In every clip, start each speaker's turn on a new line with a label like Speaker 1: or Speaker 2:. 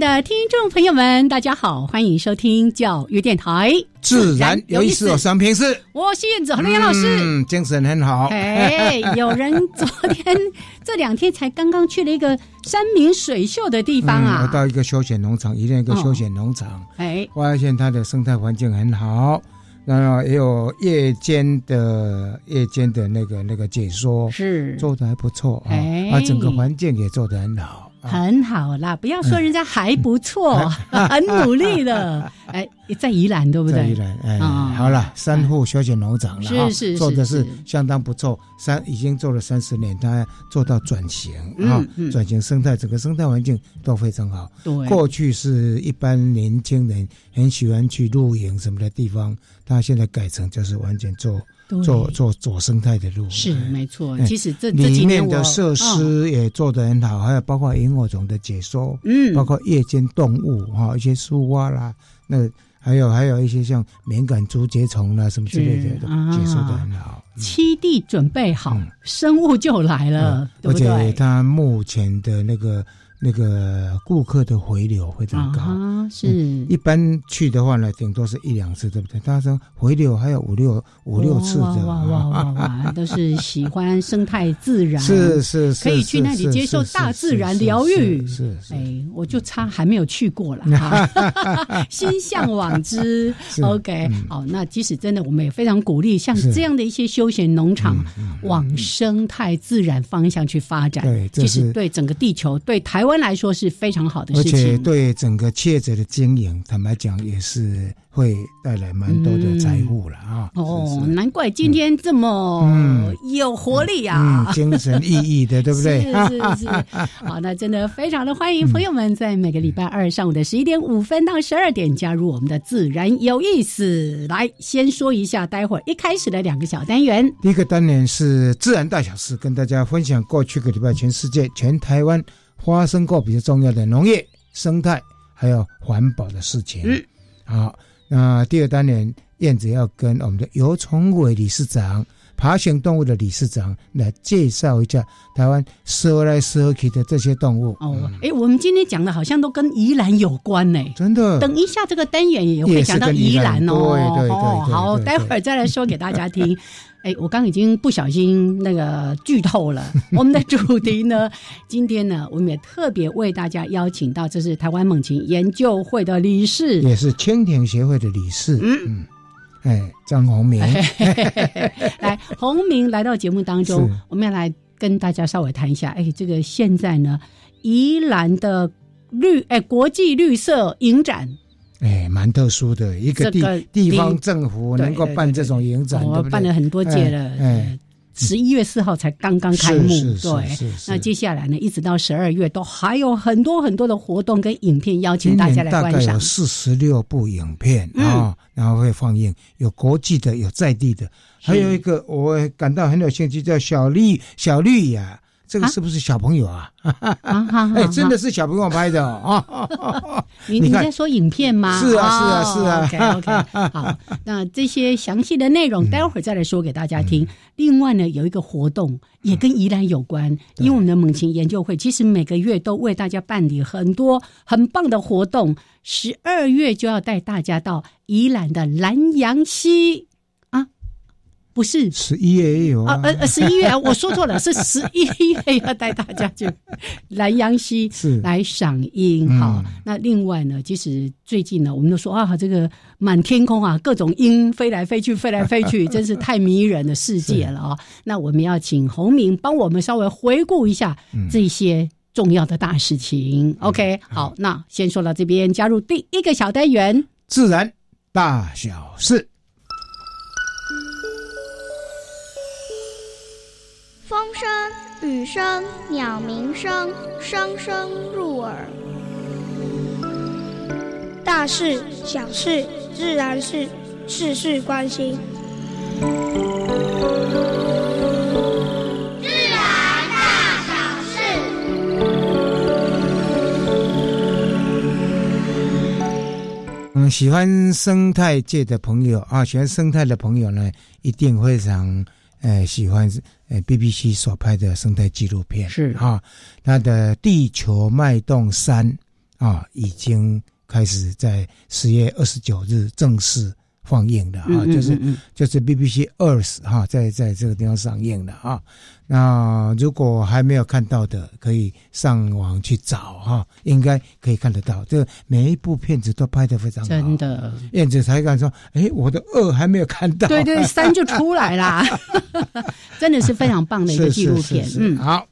Speaker 1: 的听众朋友们，大家好，欢迎收听教育电台。
Speaker 2: 自然有意思，我三平是，
Speaker 1: 我是燕子何燕老师，
Speaker 2: 嗯，精神很好。
Speaker 1: 哎，有人昨天这两天才刚刚去了一个山明水秀的地方啊，
Speaker 2: 我到一个休闲农场，一一个休闲农场，哎，发现它的生态环境很好，然后也有夜间的夜间的那个那个解说，
Speaker 1: 是。
Speaker 2: 做的还不错啊，啊，整个环境也做得很好。
Speaker 1: 很好啦，不要说人家还不错，很努力的。哎，在宜兰对不对？
Speaker 2: 在宜兰，哎，好了，三户休闲农场了
Speaker 1: 是是
Speaker 2: 做的是相当不错，三已经做了三十年，他做到转型啊，转型生态，整个生态环境都非常好。
Speaker 1: 对，
Speaker 2: 过去是一般年轻人很喜欢去露营什么的地方，他现在改成就是完全做。做做做生态的路。
Speaker 1: 是没错，其实这这里
Speaker 2: 面的设施也做得很好，还有包括萤火虫的解说，嗯，包括夜间动物哈，一些树蛙啦，那还有还有一些像敏感竹节虫啦什么之类的，解说的很好。
Speaker 1: 七地准备好，生物就来了，对不对？
Speaker 2: 而且它目前的那个。那个顾客的回流非常高，
Speaker 1: 是
Speaker 2: 一般去的话呢，顶多是一两次，对不对？他说回流还有五六五六次的，
Speaker 1: 哇哇 哇哇，都是喜欢生态自然，
Speaker 2: 是是是，
Speaker 1: 可以去那里接受大自然疗愈，
Speaker 2: 是是。
Speaker 1: 哎，我就差还没有去过了，哈心向往之。OK，好，那即使真的，我们也非常鼓励像这样的一些休闲农场往生态自然方向去发展。
Speaker 2: 对，
Speaker 1: 其实对整个地球，对台湾。湾来说是非常好的事
Speaker 2: 情，而且对整个企业者的经营，坦白讲也是会带来蛮多的财富了啊！
Speaker 1: 哦，难怪今天这么有活力啊，
Speaker 2: 精神奕奕的，对不对？
Speaker 1: 是是是。好，那真的非常的欢迎朋友们在每个礼拜二上午的十一点五分到十二点加入我们的自然有意思。来，先说一下，待会儿一开始的两个小单元，
Speaker 2: 第一个单元是自然大小事，跟大家分享过去个礼拜全世界、全台湾。发生过比较重要的农业、生态还有环保的事情。嗯，好，那第二单元燕子要跟我们的游崇伟理事长、爬行动物的理事长来介绍一下台湾蛇来蛇去的这些动物。
Speaker 1: 哦，哎，我们今天讲的好像都跟宜兰有关呢。
Speaker 2: 真的。
Speaker 1: 等一下这个单元也会讲到宜兰
Speaker 2: 哦。对对对。
Speaker 1: 好，待会儿再来说给大家听。哎，我刚已经不小心那个剧透了。我们的主题呢，今天呢，我们也特别为大家邀请到，这是台湾猛禽研究会的理事，
Speaker 2: 也是蜻蜓协会的理事。嗯嗯，哎，张宏明，
Speaker 1: 来，宏明来到节目当中，我们要来跟大家稍微谈一下。哎，这个现在呢，宜兰的绿哎国际绿色影展。
Speaker 2: 哎，蛮特殊的一个地地方政府能够办这种影展，
Speaker 1: 我办了很多届了。哎，十一月四号才刚刚开幕，对。那接下来呢，一直到十二月都还有很多很多的活动跟影片邀请大家来观赏。
Speaker 2: 四十六部影片啊，然后会放映，有国际的，有在地的，还有一个我感到很有兴趣，叫小绿小绿呀。这个是不是小朋友啊？哎，真的是小朋友拍的哦。
Speaker 1: 你你在说影片吗？
Speaker 2: 是啊，是啊，是啊。
Speaker 1: OK OK，好，那这些详细的内容待会儿再来说给大家听。另外呢，有一个活动也跟宜兰有关，因为我们的猛禽研究会其实每个月都为大家办理很多很棒的活动。十二月就要带大家到宜兰的南洋溪。不是
Speaker 2: 十一月也有啊，
Speaker 1: 呃呃，十一月 我说错了，是十一月要带大家去 南阳溪
Speaker 2: 是
Speaker 1: 来赏樱
Speaker 2: 嗯
Speaker 1: 哈。那另外呢，其实最近呢，我们都说啊，这个满天空啊，各种鹰飞来飞去，飞来飞去，真是太迷人的世界了啊。那我们要请洪明帮我们稍微回顾一下这些重要的大事情。OK，好，那先说到这边，加入第一个小单元。
Speaker 2: 自然大小事。
Speaker 3: 声、雨声、鸟鸣声，声声入耳。
Speaker 4: 大事、小事、自然是事事关心。
Speaker 2: 嗯，喜欢生态界的朋友啊，喜欢生态的朋友呢，一定非常呃喜欢呃 BBC 所拍的生态纪录片
Speaker 1: 是
Speaker 2: 啊，它的《地球脉动三》啊，已经开始在十月二十九日正式放映了啊，
Speaker 1: 嗯嗯
Speaker 2: 就是就是 BBC Earth 哈、在在这个地方上映了啊。那如果还没有看到的，可以上网去找哈、应该可以看得到。这每一部片子都拍得非常好，
Speaker 1: 真。的，
Speaker 2: 燕子才敢说：“哎，我的二还没有看到。”
Speaker 1: 对对，三就出来啦，真的是非常棒的一个纪录片
Speaker 2: 是。是是
Speaker 1: 嗯，
Speaker 2: 好，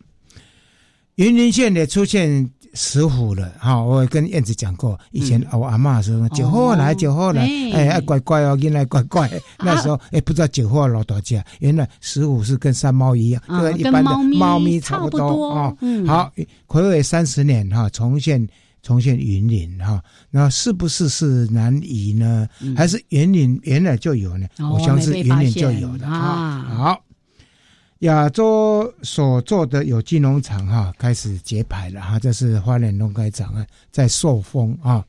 Speaker 2: 云林县也出现石虎了哈、我跟燕子讲过，以前我阿嬷说酒后来酒后来，
Speaker 1: 哎
Speaker 2: 哎哎乖乖哦，原来乖乖。那时候哎不知道九号老多家，原来石虎是跟山猫一样，
Speaker 1: 啊
Speaker 2: 跟一般的
Speaker 1: 猫咪差
Speaker 2: 不
Speaker 1: 不多
Speaker 2: 哦。
Speaker 1: 嗯
Speaker 2: 好，暌违三十年哈，重现。重现云林哈，那是不是是南移呢？还是云林原来就有呢？我相信云林就有的
Speaker 1: 啊
Speaker 2: 啊。好，亚洲所做的有机农场哈、开始揭牌了哈，这是花莲农改长啊，在受封啊。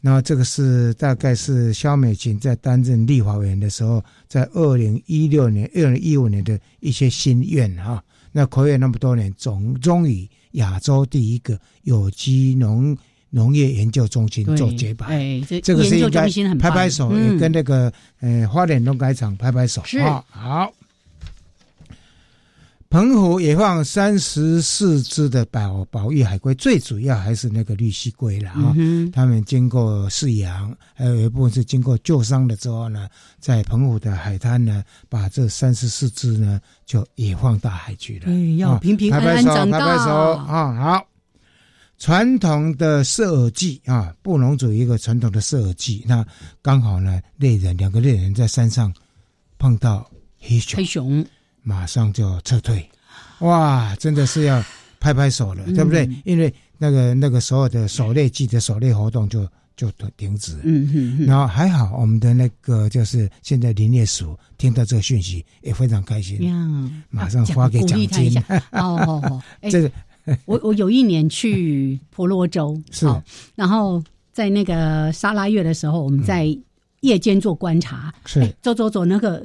Speaker 2: 那这个是大概是肖美琴在担任立法委员的时候，在二零一六年、二零一五年的一些心愿哈、那暌违那么多年，总终于亚洲第一个有机农农业研究中心做揭牌。
Speaker 1: 哎，这
Speaker 2: 这个是应该拍拍手，跟那个呃花莲农改场拍拍手。
Speaker 1: 是
Speaker 2: 啊，好。澎湖也放三十四只的保保育海龟，最主要还是那个绿蜥龟了啊。
Speaker 1: 嗯
Speaker 2: 他们经过饲养，还有一部分是经过救伤了之后呢，在澎湖的海滩呢，把这三十四只呢就也放大海去了。
Speaker 1: 嗯要
Speaker 2: 啊
Speaker 1: 平平安
Speaker 2: 拍拍手
Speaker 1: 安长大
Speaker 2: 拍拍手啊！好，传统的射耳祭啊，布农族一个传统的射耳祭，那刚好呢，猎人两个猎人在山上碰到黑熊
Speaker 1: 黑，熊，
Speaker 2: 马上就撤退，哇，真的是要拍拍手了，
Speaker 1: 嗯。
Speaker 2: 对不对？因为那个那个所有的狩猎季的狩猎活动就就停止了。
Speaker 1: 嗯哼哼，
Speaker 2: 然后还好，我们的那个就是现在林业署听到这个讯息也非常开心，
Speaker 1: 呀，
Speaker 2: 马上发给奖金。
Speaker 1: 哦哦哦，哎，
Speaker 2: 这个
Speaker 1: 我我有一年去婆罗洲，
Speaker 2: 是。
Speaker 1: 好然后在那个沙拉月的时候，我们在夜间做观察，
Speaker 2: 是。
Speaker 1: 哎走走走，那个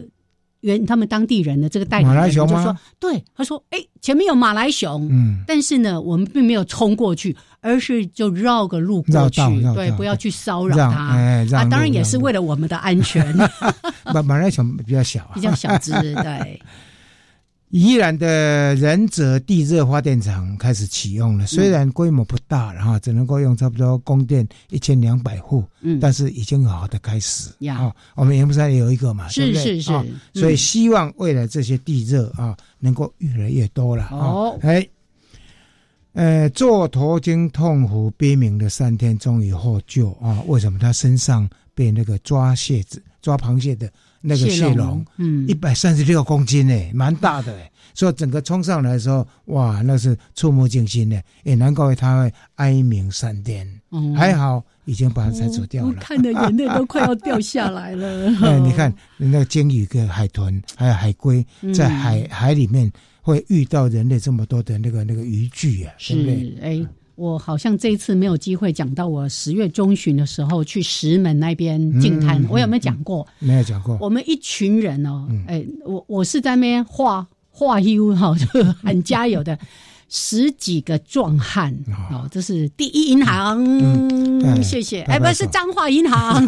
Speaker 1: 原他们当地人的这个代理人
Speaker 2: 马来熊
Speaker 1: 就说，对，他说，哎，前面有马来熊，
Speaker 2: 嗯，
Speaker 1: 但是呢，我们并没有冲过去，而是就绕个路过去对，不要去骚扰
Speaker 2: 让
Speaker 1: 它。
Speaker 2: 哎
Speaker 1: 当然也是为了我们的安全，
Speaker 2: 马马来熊比较小啊
Speaker 1: 比。较小只，对，
Speaker 2: 宜兰的仁泽地热发电厂开始启用了，虽然规模不大，然后只能够用差不多供电一千两百户，
Speaker 1: 嗯，
Speaker 2: 但是已经好好的开始。
Speaker 1: 呀。
Speaker 2: 啊。我们盐湖山也有一个嘛，对
Speaker 1: 是
Speaker 2: 不对？
Speaker 1: 是是。
Speaker 2: 所以希望未来这些地热啊能够越来越多了。
Speaker 1: 哦。
Speaker 2: 啊。哎，呃，做头经痛苦悲鸣的三天终于获救啊！为什么？他身上被那个抓蟹子、抓螃蟹的那个蟹笼？，
Speaker 1: 嗯
Speaker 2: 一，百三十六公斤呢，蛮大的哎。所以整个冲上来的时候，哇，那是触目惊心的，也难怪他会哀鸣三天。
Speaker 1: 哦
Speaker 2: 还好已经把它拆除掉了。
Speaker 1: 我看的眼泪都快要掉下来了。
Speaker 2: 哎，你看那个鲸鱼跟海豚还有海龟
Speaker 1: 嗯
Speaker 2: 在海、海里面会遇到人类这么多的那个那个渔具啊，对不对？
Speaker 1: 是，哎，我好像这一次没有机会讲到我十月中旬的时候去石门那边进滩，
Speaker 2: 嗯
Speaker 1: 我有没有讲过？
Speaker 2: 没有讲过。
Speaker 1: 我们一群人哦，
Speaker 2: 嗯
Speaker 1: 哎，我我是在那边画画 U 哈，就很加油的。十几个壮汉哦，这是第一银行，谢谢。哎，不是彰化银行，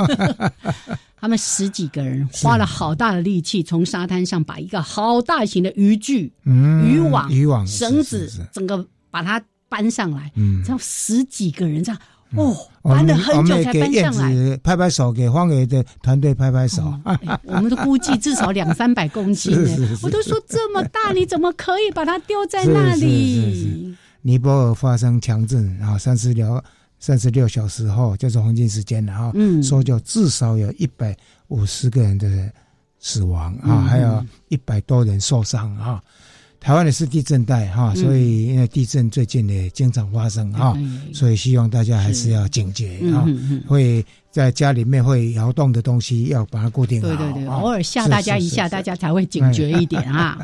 Speaker 1: 他们十几个人花了好大的力气，从沙滩上把一个好大型的渔具、
Speaker 2: 嗯
Speaker 1: 渔网、
Speaker 2: 渔网
Speaker 1: 绳子整个把它搬上来，
Speaker 2: 嗯
Speaker 1: 这样十几个人这样，哦，搬了很久才搬上来。
Speaker 2: 拍拍手，给方伟的团队拍拍手。
Speaker 1: 哎我们都估计至少两三百公斤呢
Speaker 2: 是 是，是
Speaker 1: 我都说这么大，你怎么可以把它丢在那里？
Speaker 2: 尼泊尔发生强震啊，三十六三十六小时后就是黄金时间了啊，
Speaker 1: 嗯
Speaker 2: 搜救至少有一百五十个人的死亡啊，
Speaker 1: 嗯
Speaker 2: 还有一百多人受伤啊。台湾也是地震带哈，
Speaker 1: 嗯。
Speaker 2: 所以因为地震最近也经常发生哈，
Speaker 1: 哎。
Speaker 2: 所以希望大家还是要警觉啊，会在家里面会摇动的东西要把它固定好。
Speaker 1: 对对对，
Speaker 2: 啊
Speaker 1: 偶尔吓大家一下，大家才会警觉一点啊。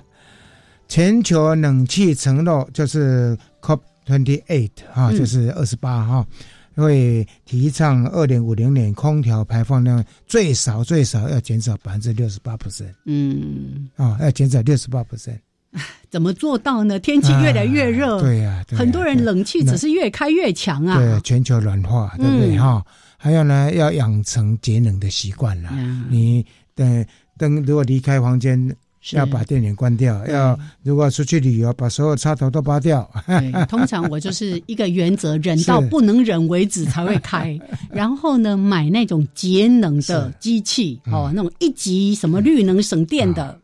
Speaker 2: 全球冷气承诺就是 COP twenty eight 哈，
Speaker 1: 嗯。
Speaker 2: 就是二十八哈，会提倡二零五零年空调排放量最少最少要减少百分之六十八 percent
Speaker 1: 嗯，
Speaker 2: 啊，要减少六十八 percent。
Speaker 1: 怎么做到呢？天气越来越热，
Speaker 2: 对呀、
Speaker 1: 很多人冷气只是越开越强啊。
Speaker 2: 对全球暖化，对不对
Speaker 1: 嗯
Speaker 2: 哈？还有呢，要养成节能的习惯啦。
Speaker 1: 嗯
Speaker 2: 你等灯如果离开房间，要把电源关掉；要如果出去旅游，把所有插头都拔掉。
Speaker 1: 对，通常我就是一个原则，忍到不能忍为止才会开。然后呢，买那种节能的机器
Speaker 2: 嗯
Speaker 1: 哦，那种一级什么绿能省电的，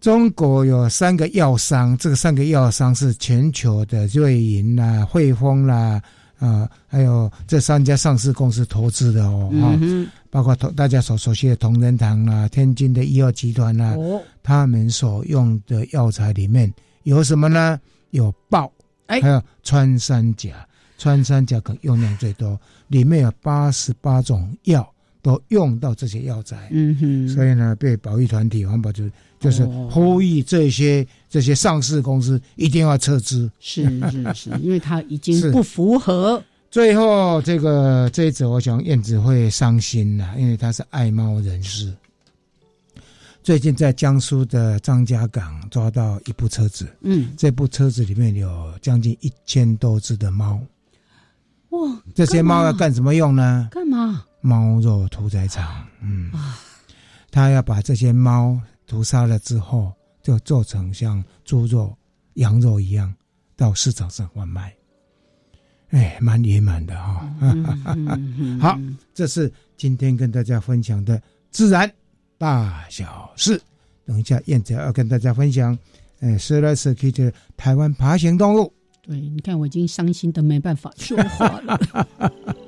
Speaker 2: 中国有三个药商，这个三个药商是全球的瑞银啦、汇丰啦，啊、还有这三家上市公司投资的哦，哈、
Speaker 1: 嗯
Speaker 2: 包括同大家所熟悉的同仁堂啦、天津的医药集团啦，
Speaker 1: 哼，哦，
Speaker 2: 他们所用的药材里面有什么呢？有豹，
Speaker 1: 哎。
Speaker 2: 还有穿山甲，穿山甲可能用量最多，里面有八十八种药都用到这些药材。
Speaker 1: 嗯哼，
Speaker 2: 所以呢，被保育团体环保局就是
Speaker 1: 哦
Speaker 2: 呼吁这些这些上市公司一定要撤资。
Speaker 1: 是是是，因为它已经不符合。
Speaker 2: 最后，这个这一则，我想燕子会伤心了，因为他是爱猫人士。最近在江苏的张家港抓到一部车子，
Speaker 1: 嗯，
Speaker 2: 这部车子里面有将近一千多只的猫。
Speaker 1: 哇，
Speaker 2: 这些猫要干什么用呢？
Speaker 1: 干嘛？
Speaker 2: 猫肉屠宰场。嗯，他要把这些猫屠杀了之后，就做成像猪肉、羊肉一样，到市场上贩卖。哎，蛮野蛮的哈、
Speaker 1: 嗯嗯嗯
Speaker 2: 好，这是今天跟大家分享的自然大小事。等一下，燕子要跟大家分享，呃，十来世纪的台湾爬行动物。
Speaker 1: 对，你看我已经伤心的没办法说话了。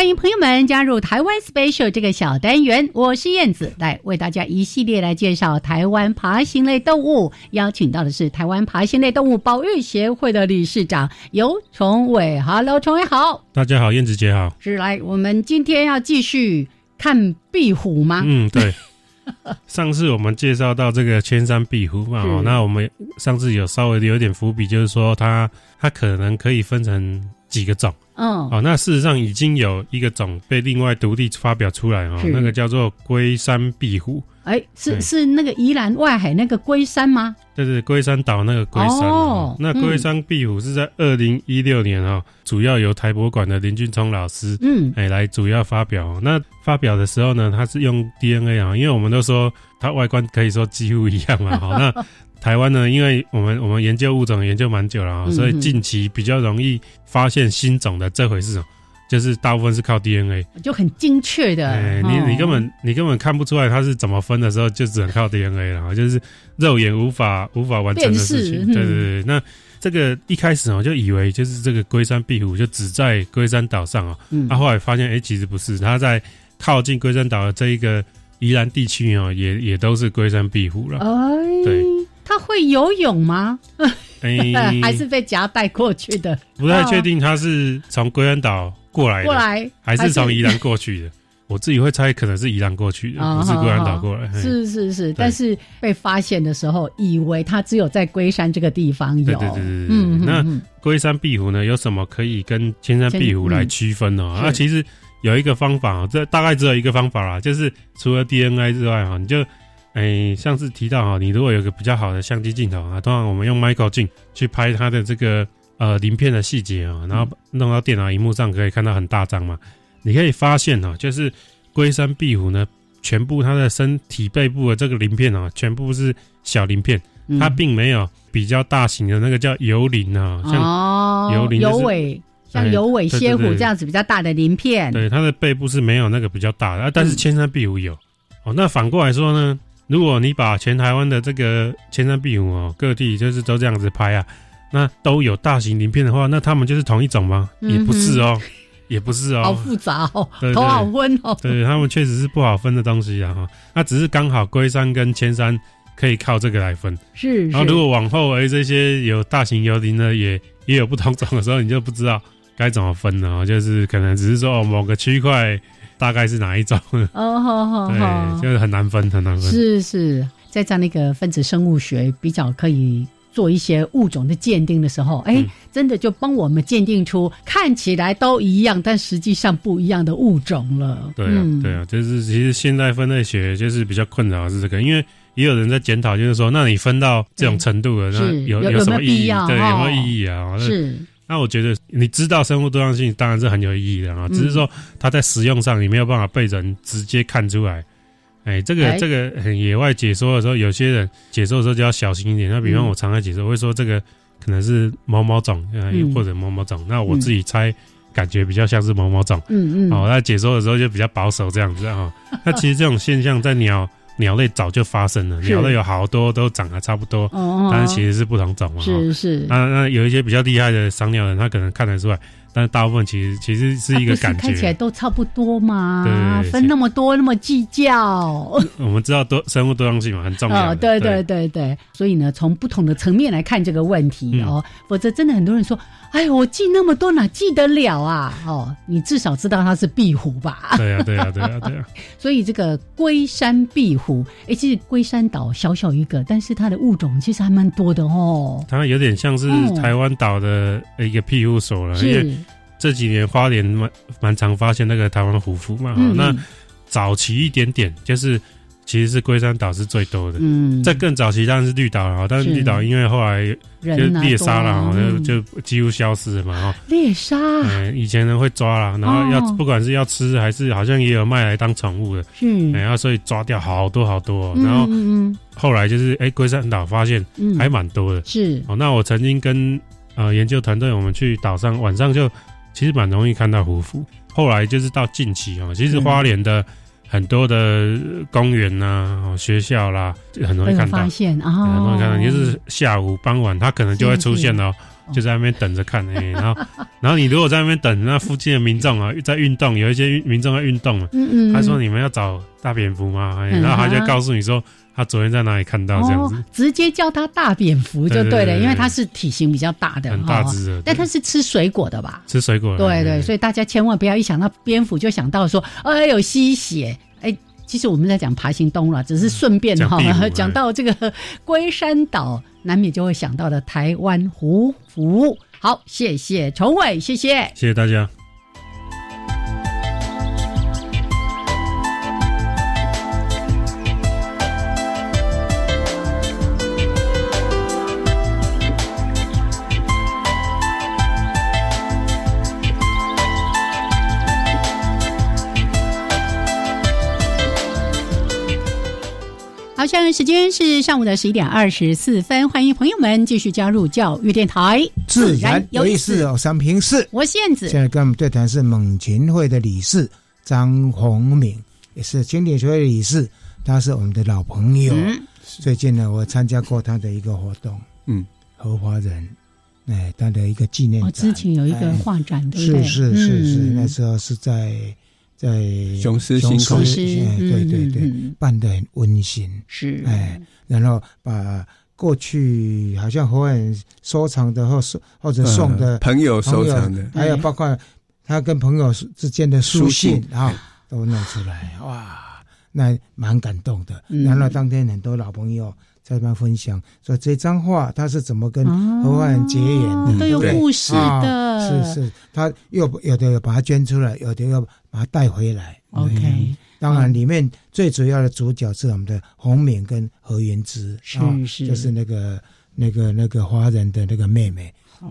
Speaker 1: 欢迎朋友们加入台湾 Special 这个小单元，我是燕子，来为大家一系列来介绍台湾爬行类动物。邀请到的是台湾爬行类动物保育协会的理事长尤崇伟。Hello，崇伟好，
Speaker 5: 大家好，燕子姐好。
Speaker 1: 是来我们今天要继续看壁虎吗？
Speaker 5: 嗯，对。上次我们介绍到这个千山壁虎嘛，哦那我们上次有稍微有点伏笔，就是说它它可能可以分成几个种
Speaker 1: 嗯，
Speaker 5: 哦。那事实上已经有一个种被另外独立发表出来哦，那个叫做龟山壁虎，
Speaker 1: 哎，是是那个宜兰外海那个龟山吗？
Speaker 5: 就是龟山岛那个龟山。那
Speaker 1: 嗯
Speaker 5: 龟山壁虎是在二零一六年哦，主要由台博馆的林俊聪老师
Speaker 1: 嗯，
Speaker 5: 哎，来主要发表。那发表的时候呢，他是用 DNA 啊，因为我们都说它外观可以说几乎一样嘛。好，那台湾呢，因为我们我们研究物种研究蛮久了啊，
Speaker 1: 嗯
Speaker 5: 所以近期比较容易发现新种的这回事哦，就是大部分是靠 DNA。
Speaker 1: 就很精确的。
Speaker 5: 哎，
Speaker 1: 哦
Speaker 5: 你你根本你根本看不出来它是怎么分的时候，就只能靠 DNA 了，就是肉眼无法无法完成的事情。对对对，那。这个一开始哦，就以为就是这个龟山壁虎就只在龟山岛上哦，
Speaker 1: 嗯
Speaker 5: 他、后来发现，哎、其实不是，它在靠近龟山岛的这一个宜兰地区哦，也也都是龟山壁虎了。
Speaker 1: 哎，
Speaker 5: 对，
Speaker 1: 它会游泳吗？
Speaker 5: 哎，
Speaker 1: 还是被夹带过去的？
Speaker 5: 不太确定他是从龟山岛过来的，
Speaker 1: 过来
Speaker 5: 还是从宜兰过去的。我自己会猜，可能是宜兰过去的，不是龟山岛过来。
Speaker 1: 是是是，但是被发现的时候，以为它只有在龟山这个地方有。
Speaker 5: 对对对对对。那龟山壁虎呢？有什么可以跟千山壁虎来区分呢？那其实有一个方法，这大概只有一个方法啦，就是除了 DNA 之外哈，你就哎，上次提到哈，你如果有个比较好的相机镜头啊，通常我们用 micro 镜去拍它的这个呃鳞片的细节啊，然后弄到电脑荧幕上可以看到很大张嘛。你可以发现哦，就是龟山壁虎呢，全部它的身体背部的这个鳞片啊，全部是小鳞片，它并没有比较大型的那个叫游鳞啊，像游鳞、
Speaker 1: 游尾，像游尾蝎虎这样子比较大的鳞片。
Speaker 5: 对，它的背部是没有那个比较大的，但是千山壁虎有。哦，那反过来说呢，如果你把全台湾的这个千山壁虎哦，各地就是都这样子拍啊，那都有大型鳞片的话，那它们就是同一种吗？也不是哦。也不是哦，
Speaker 1: 好复杂哦，头好昏哦。
Speaker 5: 对他们确实是不好分的东西啊哈。那只是刚好龟山跟千山可以靠这个来分。
Speaker 1: 是。
Speaker 5: 然后如果往后哎这些有大型游鳞呢，也也有不同种的时候，你就不知道该怎么分了。就是可能只是说某个区块大概是哪一种。
Speaker 1: 哦，好好
Speaker 5: 好。对，就是很难分，很难分。
Speaker 1: 是是，在在那个分子生物学比较可以。做一些物种的鉴定的时候，哎，真的就帮我们鉴定出看起来都一样，但实际上不一样的物种了。
Speaker 5: 对啊，对啊，就是其实现代分类学就是比较困扰是这个，因为也有人在检讨，就是说，那你分到这种程度了，那有
Speaker 1: 有
Speaker 5: 什么意义？对，有没有意义
Speaker 1: 啊？是。
Speaker 5: 那我觉得你知道生物多样性当然是很有意义的啊，只是说它在使用上你没有办法被人直接看出来。哎，这个这个很野外解说的时候，有些人解说的时候就要小心一点。那比方我常常解说，会说这个可能是某某种，或者某某种。那我自己猜，感觉比较像是某某种。嗯嗯。哦，那解说的时候就比较保守这样子哈。那其实这种现象在鸟鸟类早就发生了，鸟类有好多都长得差不多，但是其实是不同种嘛。
Speaker 1: 是是。
Speaker 5: 那那有一些比较厉害的赏鸟人，他可能看得出来。但是大部分其实其实是一个感觉，
Speaker 1: 看起来都差不多嘛，分那么多那么计较。
Speaker 5: 我们知道多生物多样性嘛，很重要。
Speaker 1: 对对对对，所以呢，从不同的层面来看这个问题哦，否则真的很多人说。哎，我记那么多哪记得了啊？哦，你至少知道它是壁虎吧？
Speaker 5: 对啊，对啊，对啊，对啊。
Speaker 1: 所以这个龟山壁虎，哎，其实龟山岛小小一个，但是它的物种其实还蛮多的哦。
Speaker 5: 它有点像是台湾岛的一个庇护所了，因为这几年花莲蛮蛮常发现那个台湾虎符嘛。那早期一点点就是。其实是龟山岛是最多的，嗯，在更早期当然是绿岛了，但是绿岛因为后来就猎杀了，就就几乎消失了嘛，哈。
Speaker 1: 猎杀，
Speaker 5: 嗯，以前人会抓啦，然后要不管是要吃还是好像也有卖来当宠物的，嗯，然后所以抓掉好多好多，然后后来就是哎龟山岛发现还蛮多的，
Speaker 1: 是。
Speaker 5: 哦。那我曾经跟呃研究团队我们去岛上，晚上就其实蛮容易看到虎符。后来就是到近期啊，其实花莲的。很多的公园呐，学校啦，很容易看到，
Speaker 1: 发现啊，
Speaker 5: 很容易看到，就是下午傍晚，它可能就会出现哦，就在那边等着看哎，然后，然后你如果在那边等，那附近的民众啊在运动，有一些民众在运动，嗯嗯，他说你们要找大蝙蝠吗？然后他就告诉你说。他昨天在哪里看到这样子？
Speaker 1: 直接叫他大蝙蝠就对了，因为它是体型比较大的，
Speaker 5: 很大只
Speaker 1: 的。但它是吃水果的吧？
Speaker 5: 吃水果。
Speaker 1: 对对，所以大家千万不要一想到蝙蝠就想到说，哎，有吸血。哎，其实我们在讲爬行动物了，只是顺便哈讲到这个龟山岛，难免就会想到的台湾胡服。好，谢谢崇伟，谢谢，
Speaker 5: 谢谢大家。
Speaker 1: 现在时间是上午的十一点二十四分，欢迎朋友们继续加入教育电台，
Speaker 2: 自然有意思哦。三平四，
Speaker 1: 我是燕子。
Speaker 2: 现在跟我们对谈是猛禽会的理事张宏敏，也是经典学会理事，他是我们的老朋友。最近呢，我参加过他的一个活动，嗯，荷花人，哎，他的一个纪念展。
Speaker 1: 之前有一个画展，
Speaker 2: 是是是是，那时候是在。在
Speaker 6: 雄狮雄
Speaker 2: 狮，对对对，办的很温馨，
Speaker 1: 是。
Speaker 2: 哎，然后把过去好像和人收藏的或送或者送的
Speaker 6: 朋友收藏的，
Speaker 2: 还有包括他跟朋友之间的书信啊，都弄出来，哇，那蛮感动的。然后当天很多老朋友在那分享，说这张画他是怎么跟何万人结缘的，
Speaker 1: 都有故事的。
Speaker 2: 是是，他又有的把它捐出来，有的要把它带回来。
Speaker 1: OK。
Speaker 2: 当然，里面最主要的主角是我们的洪敏跟何元之，
Speaker 1: 是是，
Speaker 2: 就是那个那个那个华人的那个妹妹。
Speaker 1: 好，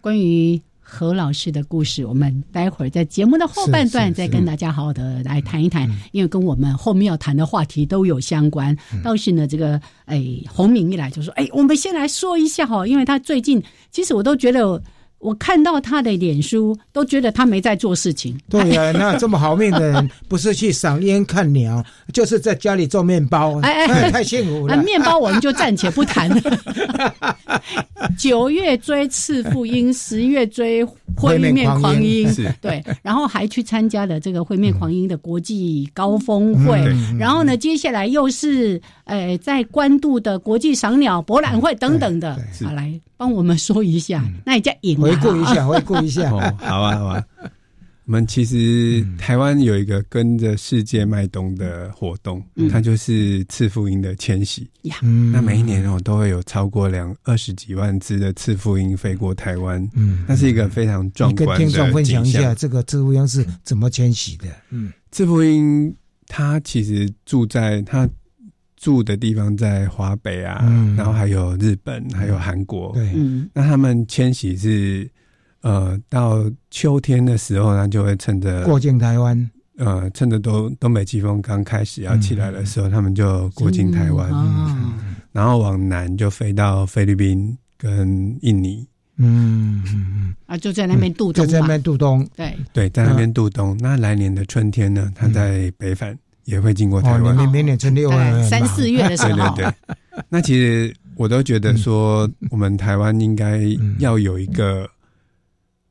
Speaker 1: 关于何老师的故事，我们待会儿在节目的后半段再跟大家好好的来谈一谈，因为跟我们后面要谈的话题都有相关。倒是呢，这个哎，洪明一来就说：“哎，我们先来说一下哈，因为他最近其实我都觉得。”我看到他的脸书，都觉得他没在做事情。
Speaker 2: 对呀，那这么好命的人，不是去赏烟看鸟，就是在家里做面包。哎哎，太幸福了。
Speaker 1: 面包我们就暂且不谈。九月追赤腹鹰，十月追灰面狂鹰，对，然后还去参加了这个灰面狂鹰的国际高峰会。然后呢，接下来又是呃，在关渡的国际赏鸟博览会等等的。好，来帮我们说一下，那你叫引。
Speaker 2: 回顾一下，回顾一下。
Speaker 6: 哦，好啊，好啊。我们其实台湾有一个跟着世界脉动的活动，它就是赤腹鹰的迁徙。那每一年哦，都会有超过两二十几万只的赤腹鹰飞过台湾。嗯，那是一个非常壮观的
Speaker 2: 跟听众分享一下，这个赤腹鹰是怎么迁徙的？
Speaker 6: 嗯，赤腹鹰它其实住在它住的地方在华北啊，然后还有日本，还有韩国。
Speaker 2: 对，
Speaker 6: 那他们迁徙是。呃，到秋天的时候，呢就会趁着
Speaker 2: 过境台湾。
Speaker 6: 呃，趁着东东北季风刚开始要起来的时候，他们就过境台湾，然后往南就飞到菲律宾跟印尼。
Speaker 1: 嗯啊，就在那边度冬，就
Speaker 2: 在那边度冬。
Speaker 1: 对
Speaker 6: 对，在那边度冬。那来年的春天呢，他在北返也会经过台湾。
Speaker 2: 明明年春天
Speaker 1: 三四月的时候。
Speaker 6: 对对对。那其实我都觉得说，我们台湾应该要有一个。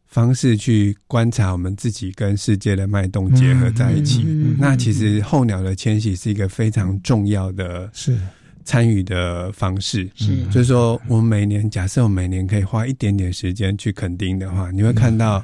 Speaker 6: 方式去观察我们自己跟世界的脉动结合在一起，那其实候鸟的迁徙是一个非常重要的
Speaker 2: 是
Speaker 6: 参与的方式。
Speaker 1: 是，
Speaker 6: 就是说，我们每年假设我每年可以花一点点时间去肯定的话，你会看到。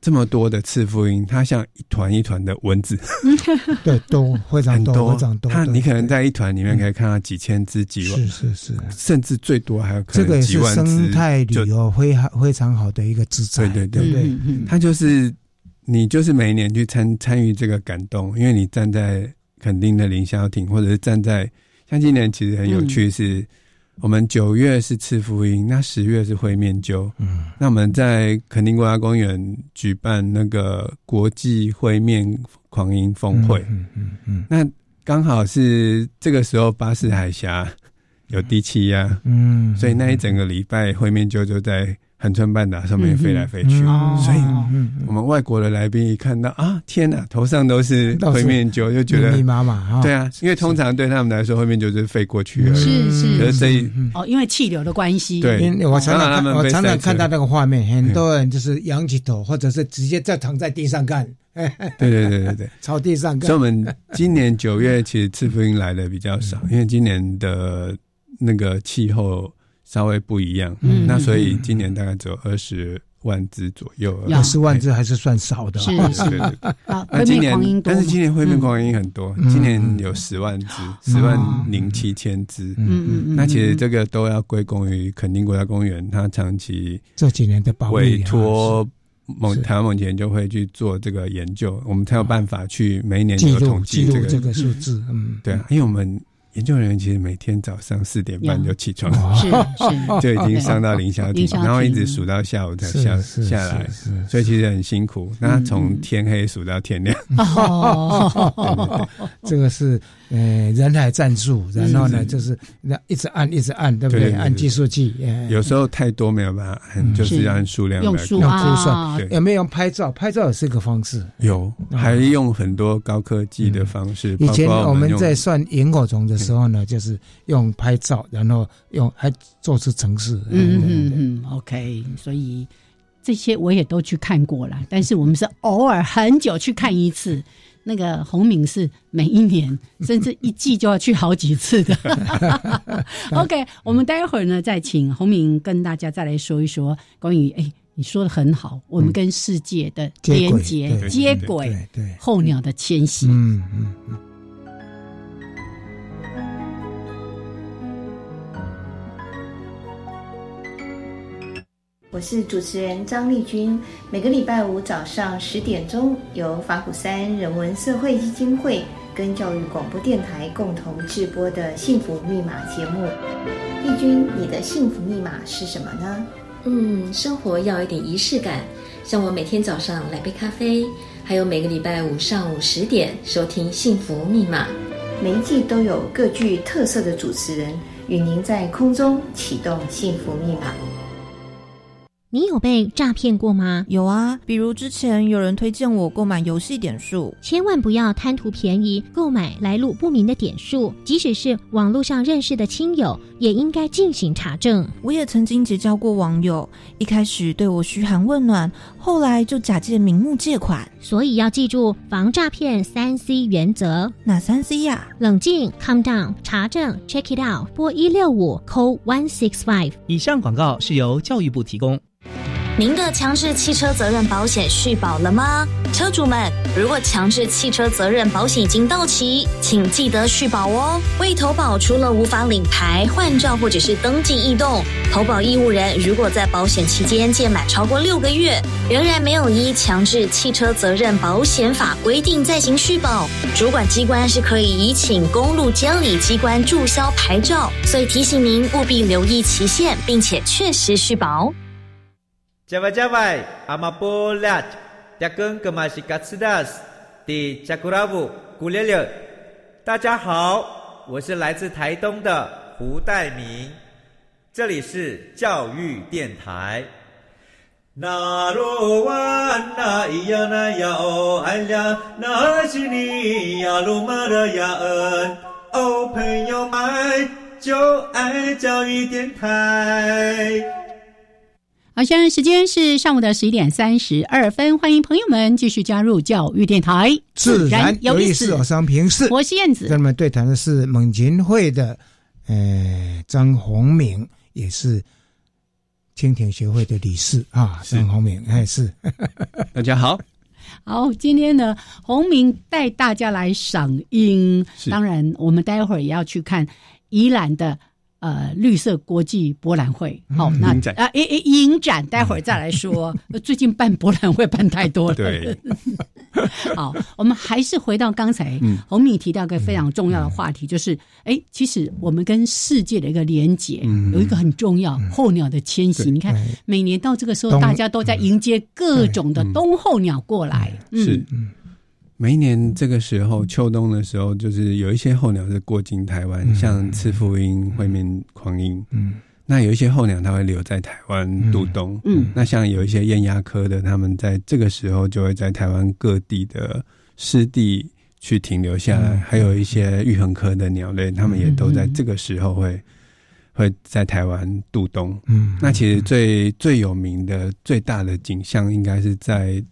Speaker 6: 这么多的赤腹鹰，它像一团一团的蚊子，
Speaker 2: 对，多非常多，非常多。
Speaker 6: 它你可能在一团里面可以看到几千只、几万，
Speaker 2: 是是是，
Speaker 6: 甚至最多还有可
Speaker 2: 能几万只。这个是生态旅游非常非常好的一个资产，
Speaker 6: 对对
Speaker 2: 对对。
Speaker 6: 它就是你就是每一年去参参与这个感动，因为你站在垦丁的凌霄亭，或者是站在像今年其实很有趣是。我们九月是赤福音，那十月是会面鸠。嗯，那我们在垦丁国家公园举办那个国际会面狂音峰会。嗯嗯嗯，那刚好是这个时候巴士海峡有低气压。嗯，所以那一整个礼拜会面鸠就在。横村半岛上面飞来飞去，所以我们外国的来宾一看到啊，天哪，头上都是灰面就，就觉得
Speaker 2: 密密麻麻。
Speaker 6: 对啊，因为通常对他们来说，灰面鸠就是飞过去而已。
Speaker 1: 是是
Speaker 6: 是，
Speaker 1: 哦，因为气流的关系。
Speaker 6: 对，
Speaker 2: 我常常我常常看到那个画面，很多人就是仰起头，或者是直接在躺在地上干。
Speaker 6: 对对对对对，
Speaker 2: 朝地上干。
Speaker 6: 所以我们今年九月其实赤腹鹰来的比较少，因为今年的那个气候。稍微不一样，那所以今年大概只有二十万只左右，
Speaker 2: 二十万只还是算少的。
Speaker 1: 是是 是。
Speaker 6: 那今年，但是今年灰面狂鹰很多，今年有十万只，十万零七千只。嗯嗯嗯。那其实这个都要归功于垦丁国家公园，它长期
Speaker 2: 这几年的保
Speaker 6: 委托蒙台湾蒙研究会去做这个研究，我们才有办法去每一年有统计这个
Speaker 2: 这个数字。嗯，
Speaker 6: 对啊，因为我们。研究人员其实每天早上四点半就起床，
Speaker 1: 是是，
Speaker 6: 就已经上到凌霄亭，然后一直数到下午才下下来，所以其实很辛苦。那从天黑数到天亮，
Speaker 2: 这个是。呃，人海战术，然后呢，就是那一直按，一直按，对不对？按计数器。
Speaker 6: 有时候太多没有办法按，就是按数量
Speaker 1: 来
Speaker 2: 估算。有没有用拍照？拍照也是一个方式。
Speaker 6: 有，还用很多高科技的方式。
Speaker 2: 以前我
Speaker 6: 们
Speaker 2: 在算萤火虫的时候呢，就是用拍照，然后用还做出城市。
Speaker 1: 嗯嗯嗯，OK。所以这些我也都去看过了，但是我们是偶尔很久去看一次。那个洪敏是每一年甚至一季就要去好几次的。OK，我们待会儿呢再请洪敏跟大家再来说一说关于哎，你说的很好，我们跟世界的连接、接轨、候鸟的迁徙。
Speaker 2: 嗯嗯嗯。
Speaker 7: 我是主持人张丽君，每个礼拜五早上十点钟，由法鼓山人文社会基金会跟教育广播电台共同制播的《幸福密码》节目。丽君，你的幸福密码是什么呢？
Speaker 8: 嗯，生活要一点仪式感，像我每天早上来杯咖啡，还有每个礼拜五上午十点收听《幸福密码》，
Speaker 7: 每一季都有各具特色的主持人与您在空中启动幸福密码。
Speaker 9: 你有被诈骗过吗？
Speaker 10: 有啊，比如之前有人推荐我购买游戏点数，
Speaker 9: 千万不要贪图便宜购买来路不明的点数，即使是网络上认识的亲友，也应该进行查证。
Speaker 10: 我也曾经结交过网友，一开始对我嘘寒问暖，后来就假借名目借款，
Speaker 9: 所以要记住防诈骗三 C 原则。
Speaker 10: 哪三 C 呀？
Speaker 9: 冷静，calm down，查证，check it out，拨一六五，call one six five。
Speaker 11: 以上广告是由教育部提供。
Speaker 12: 您的强制汽车责任保险续保了吗？车主们，如果强制汽车责任保险已经到期，请记得续保哦。未投保除了无法领牌、换照或者是登记异动，投保义务人如果在保险期间届满超过六个月，仍然没有依强制汽车责任保险法规定再行续保，主管机关是可以移请公路监理机关注销牌照。所以提醒您务必留意期限，并且确实续保。
Speaker 13: 加外加外，阿玛波拉，扎根格玛西卡斯达斯，的加古拉布古列列。大家好，我是来自台东的胡代明，这里是教育电台。那罗哇那咿呀那呀哦哎呀，那是你呀鲁玛的呀恩哦，朋友们就爱教育电台。
Speaker 1: 好，现在时间是上午的十一点三十二分，欢迎朋友们继续加入教育电台，
Speaker 2: 自然有意思。我是平是，
Speaker 1: 我是燕子。
Speaker 2: 跟我们对谈的是猛禽会的呃张宏明，也是蜻蜓学会的理事啊。张宏明，哎是，
Speaker 6: 大家好。
Speaker 1: 好，今天呢，宏明带大家来赏樱。当然，我们待会儿也要去看宜兰的。呃，绿色国际博览会，好，那啊，诶诶，影展，待会儿再来说。最近办博览会办太多了。
Speaker 6: 对。
Speaker 1: 好，我们还是回到刚才洪敏提到一个非常重要的话题，就是，哎，其实我们跟世界的一个连结，有一个很重要，候鸟的迁徙。你看，每年到这个时候，大家都在迎接各种的冬候鸟过来。
Speaker 6: 是。每一年这个时候，秋冬的时候，就是有一些候鸟是过境台湾，像赤腹鹰、灰面狂鹰。嗯，那有一些候鸟它会留在台湾度冬。嗯，那像有一些雁鸭科的，它们在这个时候就会在台湾各地的湿地去停留下来。还有一些玉衡科的鸟类，它们也都在这个时候会会在台湾度冬。嗯，那其实最最有名的、最大的景象，应该是在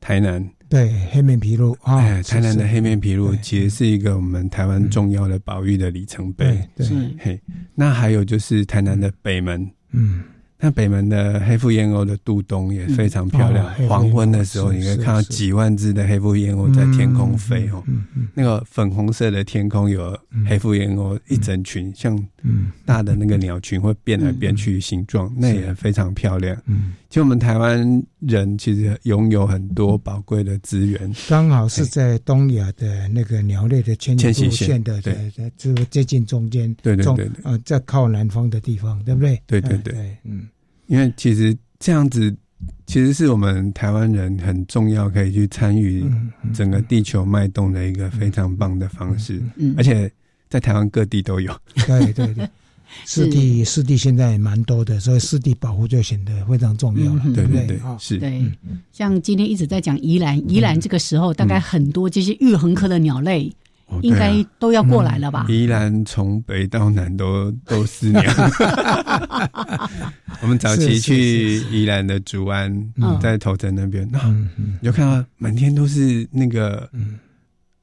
Speaker 6: 台南。
Speaker 2: 对黑面琵鹭啊，
Speaker 6: 台南的黑面琵鹭其实是一个我们台湾重要的保育的里程碑。
Speaker 2: 对，
Speaker 6: 嘿，那还有就是台南的北门，嗯。那北门的黑腹燕鸥的渡冬也非常漂亮。黄昏的时候，你可以看到几万只的黑腹燕鸥在天空飞哦。那个粉红色的天空有黑腹燕鸥一整群，像大的那个鸟群会变来变去形状，那也非常漂亮。其实我们台湾人其实拥有很多宝贵的资源，
Speaker 2: 刚好是在东亚的那个鸟类的迁徙线的，对，就接近中间，
Speaker 6: 对对对，
Speaker 2: 呃，在靠南方的地方，对不对？
Speaker 6: 对对对，嗯。因为其实这样子，其实是我们台湾人很重要，可以去参与整个地球脉动的一个非常棒的方式。嗯，而且在台湾各地都有。
Speaker 2: 对对对，湿地湿地现在蛮多的，所以湿地保护就显得非常重要了。
Speaker 6: 对对对，是。
Speaker 1: 对，像今天一直在讲宜兰，宜兰这个时候大概很多这些玉衡科的鸟类。应该都要过来了吧？
Speaker 6: 宜兰从北到南都都是鸟。我们早期去宜兰的竹安，在头城那边，那你就看到满天都是那个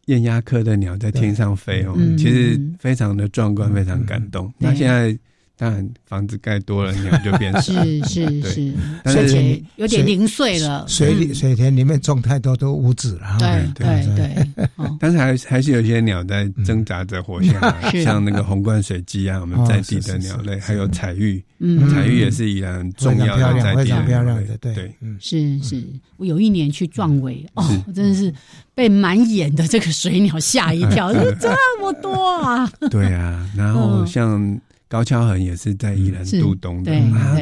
Speaker 6: 雁鸭科的鸟在天上飞哦，
Speaker 1: 嗯。
Speaker 6: 其实非常的壮观，非常感动。那现在当然房子盖多了，鸟就变少。
Speaker 1: 是是是，
Speaker 6: 但是
Speaker 1: 而且有点零碎了。
Speaker 2: 水里水田里面种太多都无籽了。
Speaker 1: 对对对，
Speaker 6: 但是还还是有些鸟在挣扎着活下来，像那个红冠水鸡啊，我们在地的鸟类，还有彩玉，
Speaker 1: 嗯。
Speaker 6: 彩玉也是宜兰很重要的在地
Speaker 2: 非常漂亮的，对
Speaker 6: 对，
Speaker 1: 是是，我有一年去壮尾哦，真的是被满眼的这个水鸟吓一跳，
Speaker 6: 是
Speaker 1: 这么多啊！
Speaker 6: 对啊。然后
Speaker 1: 嗯。
Speaker 6: 像高跷痕也是在宜兰
Speaker 1: 是
Speaker 6: 杜东的，
Speaker 1: 对
Speaker 6: 啊，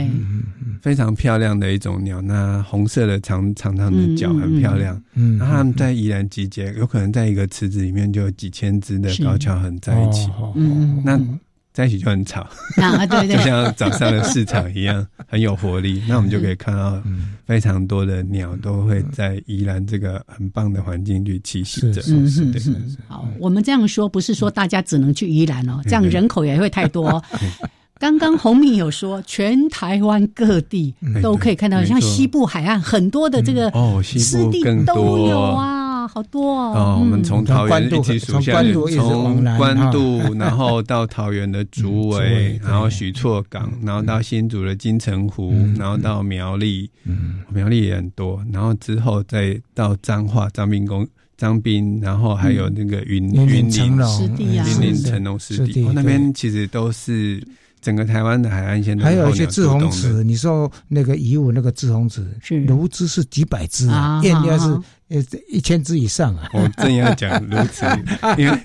Speaker 6: 非常漂亮的一种鸟。那红色的长长长的脚很漂亮，
Speaker 2: 嗯
Speaker 6: 那它们在宜兰集结，有可能在一个池子里面就有几千只的高跷痕在一起，
Speaker 1: 嗯，
Speaker 6: 那在一起就很吵，
Speaker 1: 啊对 对。
Speaker 6: 就像早上的市场一样，很有活力。那我们就可以看到非常多的鸟都会在宜兰这个很棒的环境去栖息着。
Speaker 1: 嗯
Speaker 6: 是对
Speaker 1: 嗯。嗯，好，我们这样说不是说大家只能去宜兰哦，这样人口也会太多。刚刚洪敏有说，全台湾各地都可以看到，像西部海岸很多的这个
Speaker 6: 哦西
Speaker 1: 湿地都有啊，好多
Speaker 6: 哦，
Speaker 1: 哦。
Speaker 6: 我们从桃园一起数下来，
Speaker 2: 从关渡
Speaker 6: 然后到桃园的竹围然后许厝港，然后到新竹的金城湖，然后到苗栗，
Speaker 2: 嗯。
Speaker 6: 苗栗也很多，然后之后再到彰化彰滨公彰滨，然后还有那个云
Speaker 2: 云林
Speaker 6: 云林
Speaker 2: 成龙
Speaker 1: 湿地啊。
Speaker 6: 云林成龙湿地。
Speaker 2: 湿地，
Speaker 6: 哦那边其实都是整个台湾的海岸线都
Speaker 2: 还有一些志红
Speaker 6: 渡冬的。
Speaker 2: 池，你说那个乙武那个志红子，
Speaker 1: 是。
Speaker 2: 鸬鹚是几百只啊
Speaker 1: 啊，
Speaker 2: 雁鸭是
Speaker 1: 啊
Speaker 2: 呃一千只以上啊。
Speaker 6: 我正要讲 鸬鹚，因为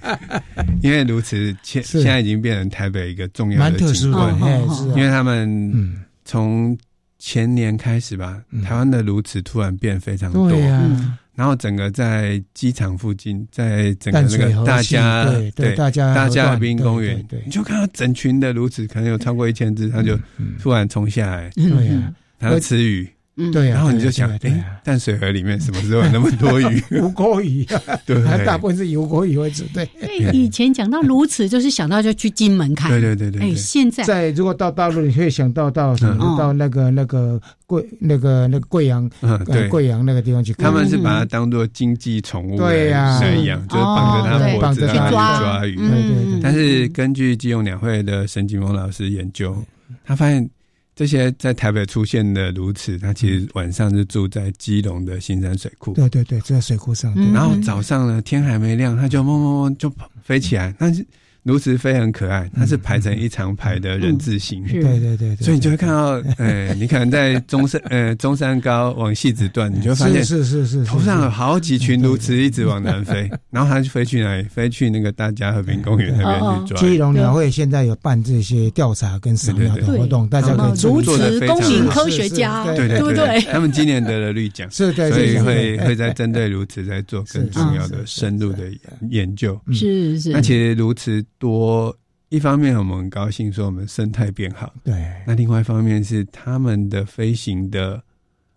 Speaker 6: 因为鸬鹚现现在已经变成台北一个重要的
Speaker 2: 蛮特殊的
Speaker 6: 景观，因为他们
Speaker 2: 嗯。
Speaker 6: 从前年开始吧，台湾的鸬鹚突然变非常多，
Speaker 1: 嗯
Speaker 6: 然后整个在机场附近，在整个那个大家
Speaker 2: 对对大家
Speaker 6: 大家
Speaker 2: 河段
Speaker 6: 滨公园
Speaker 2: 对
Speaker 6: 你就看到整群的鸬鹚，可能有超过一千只，它就突然冲下来，
Speaker 2: 对呀，
Speaker 6: 它要吃鱼。
Speaker 1: 嗯
Speaker 2: 对呀，
Speaker 6: 然后你就想，哎，淡水河里面什么时候有那么多鱼？
Speaker 2: 无国鱼啊，
Speaker 6: 对
Speaker 2: 还 大部分是以无国鱼为主，对。
Speaker 1: 对，以前讲到如此，就是想到就去金门看。
Speaker 6: 对对对对
Speaker 1: 哎，
Speaker 6: 对
Speaker 1: 现在
Speaker 2: 在如果到大陆，你会想到到什么？
Speaker 1: 嗯
Speaker 2: 到那个那个贵那个那个贵阳，呃
Speaker 6: 嗯对
Speaker 2: 贵阳那个地方去看。
Speaker 6: 他们是把它当做经济宠物
Speaker 2: 对呀
Speaker 6: 来养，就是绑着它
Speaker 1: 哦
Speaker 6: 脖子去
Speaker 2: 绑着它
Speaker 6: 抓鱼。
Speaker 1: 嗯
Speaker 2: 对对对，
Speaker 6: 但是根据基隆两会的沈景峰老师研究，他发现这些在台北出现的鸬鹚，它其实晚上是住在基隆的新山水库，
Speaker 2: 对对对，住在水库上。
Speaker 6: 然后早上呢天还没亮，它就嗡嗡嗡就飞起来。但是鸬鹚飞很可爱，它是排成一长排的人字形。
Speaker 2: 对对对对，
Speaker 6: 所以你就会看到，呃，你可能在中山呃中山高往戏子段，你就会发现
Speaker 2: 是是是是
Speaker 6: 头上有好几群鸬鹚一直往南飞，然后它就飞去哪里？飞去那个大家和平公园那边去抓鱼。
Speaker 2: 基隆鸟会现在有办这些调查跟赏鸟的活动，大家可以注意
Speaker 1: 如此
Speaker 6: 做得非常
Speaker 1: 公民科学家，
Speaker 6: 对
Speaker 1: 对对？
Speaker 6: 他们今年得了绿奖，
Speaker 2: 是对，
Speaker 6: 所以
Speaker 2: 对
Speaker 6: 会会在针对鸬鹚在做更重要的深入的研究。
Speaker 1: 是是。
Speaker 6: 那其实鸬鹚多，一方面我们很高兴说我们生态变好，
Speaker 2: 对，
Speaker 6: 那另外一方面是他们的飞行的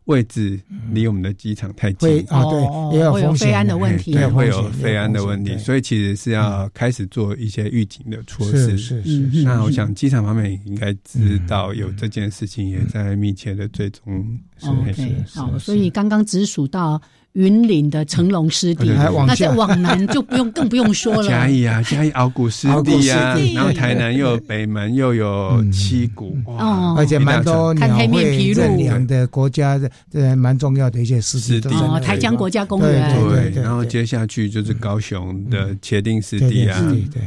Speaker 6: 位置离我们的机场太近
Speaker 2: 会。啊
Speaker 1: 哦
Speaker 2: 对，也有
Speaker 1: 会有
Speaker 2: 风险
Speaker 1: 飞安的问题
Speaker 6: 对，会有飞安的问题，所以其实是要开始做一些预警的措施。
Speaker 2: 是是是是，
Speaker 6: 那我想机场方面也应该知道有这件事情，也在密切的追踪。是
Speaker 1: OK，好，所以刚刚直属到云林的成龙湿地，那再往南就不用更不用说了。
Speaker 6: 嘉义啊，嘉义鳌骨湿地啊然后台南又有北门，又有七股，
Speaker 1: 哦。
Speaker 2: 而且蛮多
Speaker 1: 看黑面琵鹭
Speaker 2: 的国家的，这蛮重要的一些湿地
Speaker 1: 哦，台江国家公
Speaker 2: 对
Speaker 1: 园，
Speaker 6: 对，
Speaker 2: 对
Speaker 6: 然后接下去就是高雄的茄定湿地啊。
Speaker 2: 对。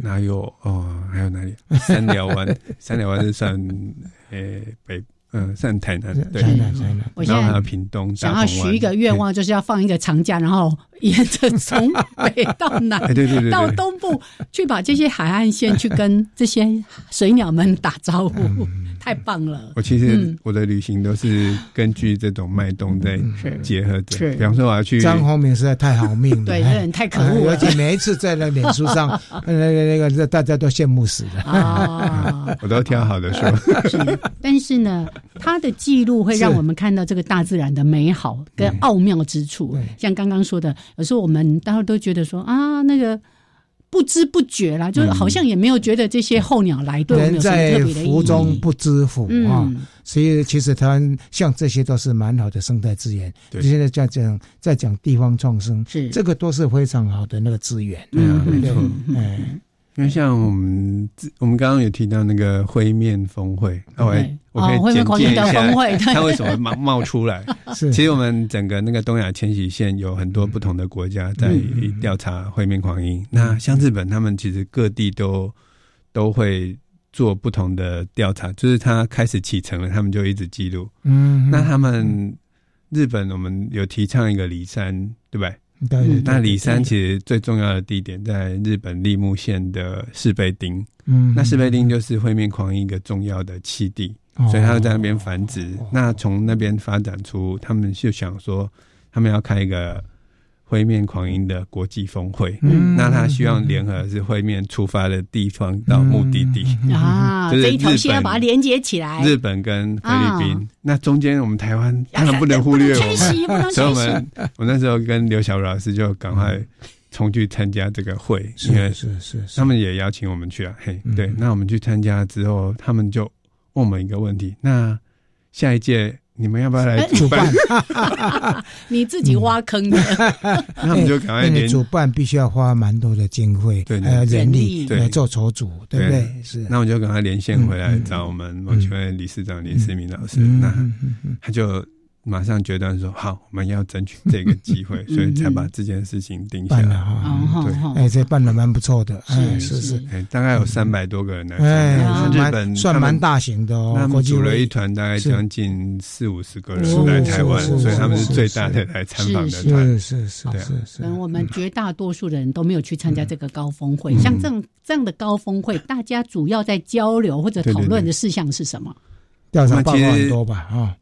Speaker 6: 哪有哦，还有哪里？三寮湾，三寮湾是算呃北，嗯，算台南，对，
Speaker 2: 台南台南。
Speaker 1: 我现在
Speaker 6: 然后还有屏东，
Speaker 1: 想
Speaker 6: 大鹏湾。
Speaker 1: 要许一个愿望，就是要放一个长假，然后沿着从北到南
Speaker 6: 哎，对对对对，
Speaker 1: 到东部去把这些海岸线去跟这些水鸟们打招呼，太棒了。
Speaker 6: 我其实
Speaker 1: 嗯。
Speaker 6: 我的旅行都是根据这种脉动在结合着，
Speaker 1: 是。
Speaker 6: 比方说我要去
Speaker 2: 张宏明实在太好命了，
Speaker 1: 对，
Speaker 2: 哎
Speaker 1: 有点太可恶了。
Speaker 2: 而且每一次在那脸书上，呃 那个那个，大家都羡慕死了。
Speaker 1: 啊！
Speaker 6: 我都挑好的说，
Speaker 1: 是，但是呢，他的记录会让我们看到这个大自然的美好跟奥妙之处。像刚刚说的，有时候我们大家都觉得说啊，那个不知不觉啦，就是好像也没有觉得这些候鸟来对我们有什么特别的意义。
Speaker 2: 福中不知福啊，
Speaker 1: 嗯
Speaker 2: 所以其实台湾像这些都是蛮好的生态资源。
Speaker 6: 对
Speaker 2: 现在在讲在讲地方创生，
Speaker 1: 是
Speaker 2: 这个都是非常好的那个资源。
Speaker 6: 对啊，
Speaker 2: 对不对
Speaker 6: 没错。
Speaker 2: 哎，
Speaker 6: 因为像我们自我们刚刚有提到那个灰面峰会，那我
Speaker 1: 对
Speaker 6: 我可以
Speaker 1: 哦灰面
Speaker 6: 简介一下
Speaker 1: 峰会 对
Speaker 6: 它为什么冒冒出来？
Speaker 2: 是
Speaker 6: 其实我们整个那个东亚迁徙线有很多不同的国家在
Speaker 1: 嗯
Speaker 6: 调查灰面狂鹰。那像日本，他们其实各地都都会做不同的调查，就是它开始启程了，他们就一直记录。
Speaker 2: 嗯，
Speaker 6: 那他们日本，我们有提倡一个离山，对不对？
Speaker 2: 对对对
Speaker 6: 那里山其实最重要的地点在日本立木县的士贝町。
Speaker 2: 嗯
Speaker 6: 那士贝町就是灰面狂一个重要的栖地，
Speaker 2: 哦
Speaker 6: 所以它就在那边繁殖。那从那边发展出，他们就想说，他们要开一个灰面狂鹰的国际峰会。
Speaker 1: 嗯。
Speaker 6: 那他希望联合是灰面出发的地方到目的地。
Speaker 1: 啊，
Speaker 6: 就是
Speaker 1: 这一条线要把它连接起来。
Speaker 6: 日本跟菲律宾，
Speaker 1: 啊。
Speaker 6: 那中间我们台湾当然不能忽略我们，所以我们我那时候跟刘小茹老师就赶快冲去参加这个会，
Speaker 2: 是
Speaker 6: 因为
Speaker 2: 是是是。
Speaker 6: 他们也邀请我们去啊，嘿，
Speaker 2: 嗯。
Speaker 6: 对，那我们去参加之后，他们就问我们一个问题：那下一届你们要不要来主办？
Speaker 1: 你自己挖坑的，
Speaker 6: 那我们就赶快联
Speaker 2: 因为主办必须要花蛮多的经费，
Speaker 6: 对对
Speaker 2: 还有人
Speaker 1: 人
Speaker 2: 力
Speaker 1: 力
Speaker 2: 来做筹组，对不对？是。
Speaker 6: 那我就赶快连线回来找我们某学会理事长林思明老师，
Speaker 2: 嗯
Speaker 6: 那他就马上决断说：好，我们要争取这个机会，所以才把这件事情定下来。
Speaker 2: 哈，
Speaker 1: 哦
Speaker 6: 对。
Speaker 1: 哦
Speaker 2: 哎，这办的蛮不错的，哎，
Speaker 1: 是
Speaker 2: 是是，
Speaker 6: 哎，大概有三百多个人来
Speaker 2: 哎，，
Speaker 6: 日本
Speaker 2: 算蛮。大型的哦
Speaker 6: 他，们组了一团，大概
Speaker 2: 是
Speaker 6: 将近四五十个人
Speaker 1: 是
Speaker 6: 来台湾，所以他们是
Speaker 2: 是
Speaker 6: 最大的来参访的团。
Speaker 2: 是是是是是。
Speaker 1: 可，能我们绝大多数的人都没有去参加这个高峰会。
Speaker 6: 嗯。
Speaker 1: 像这样这样的高峰会，大家主要在交流或者讨论的事项是什么？
Speaker 2: 调查报告很多吧，啊，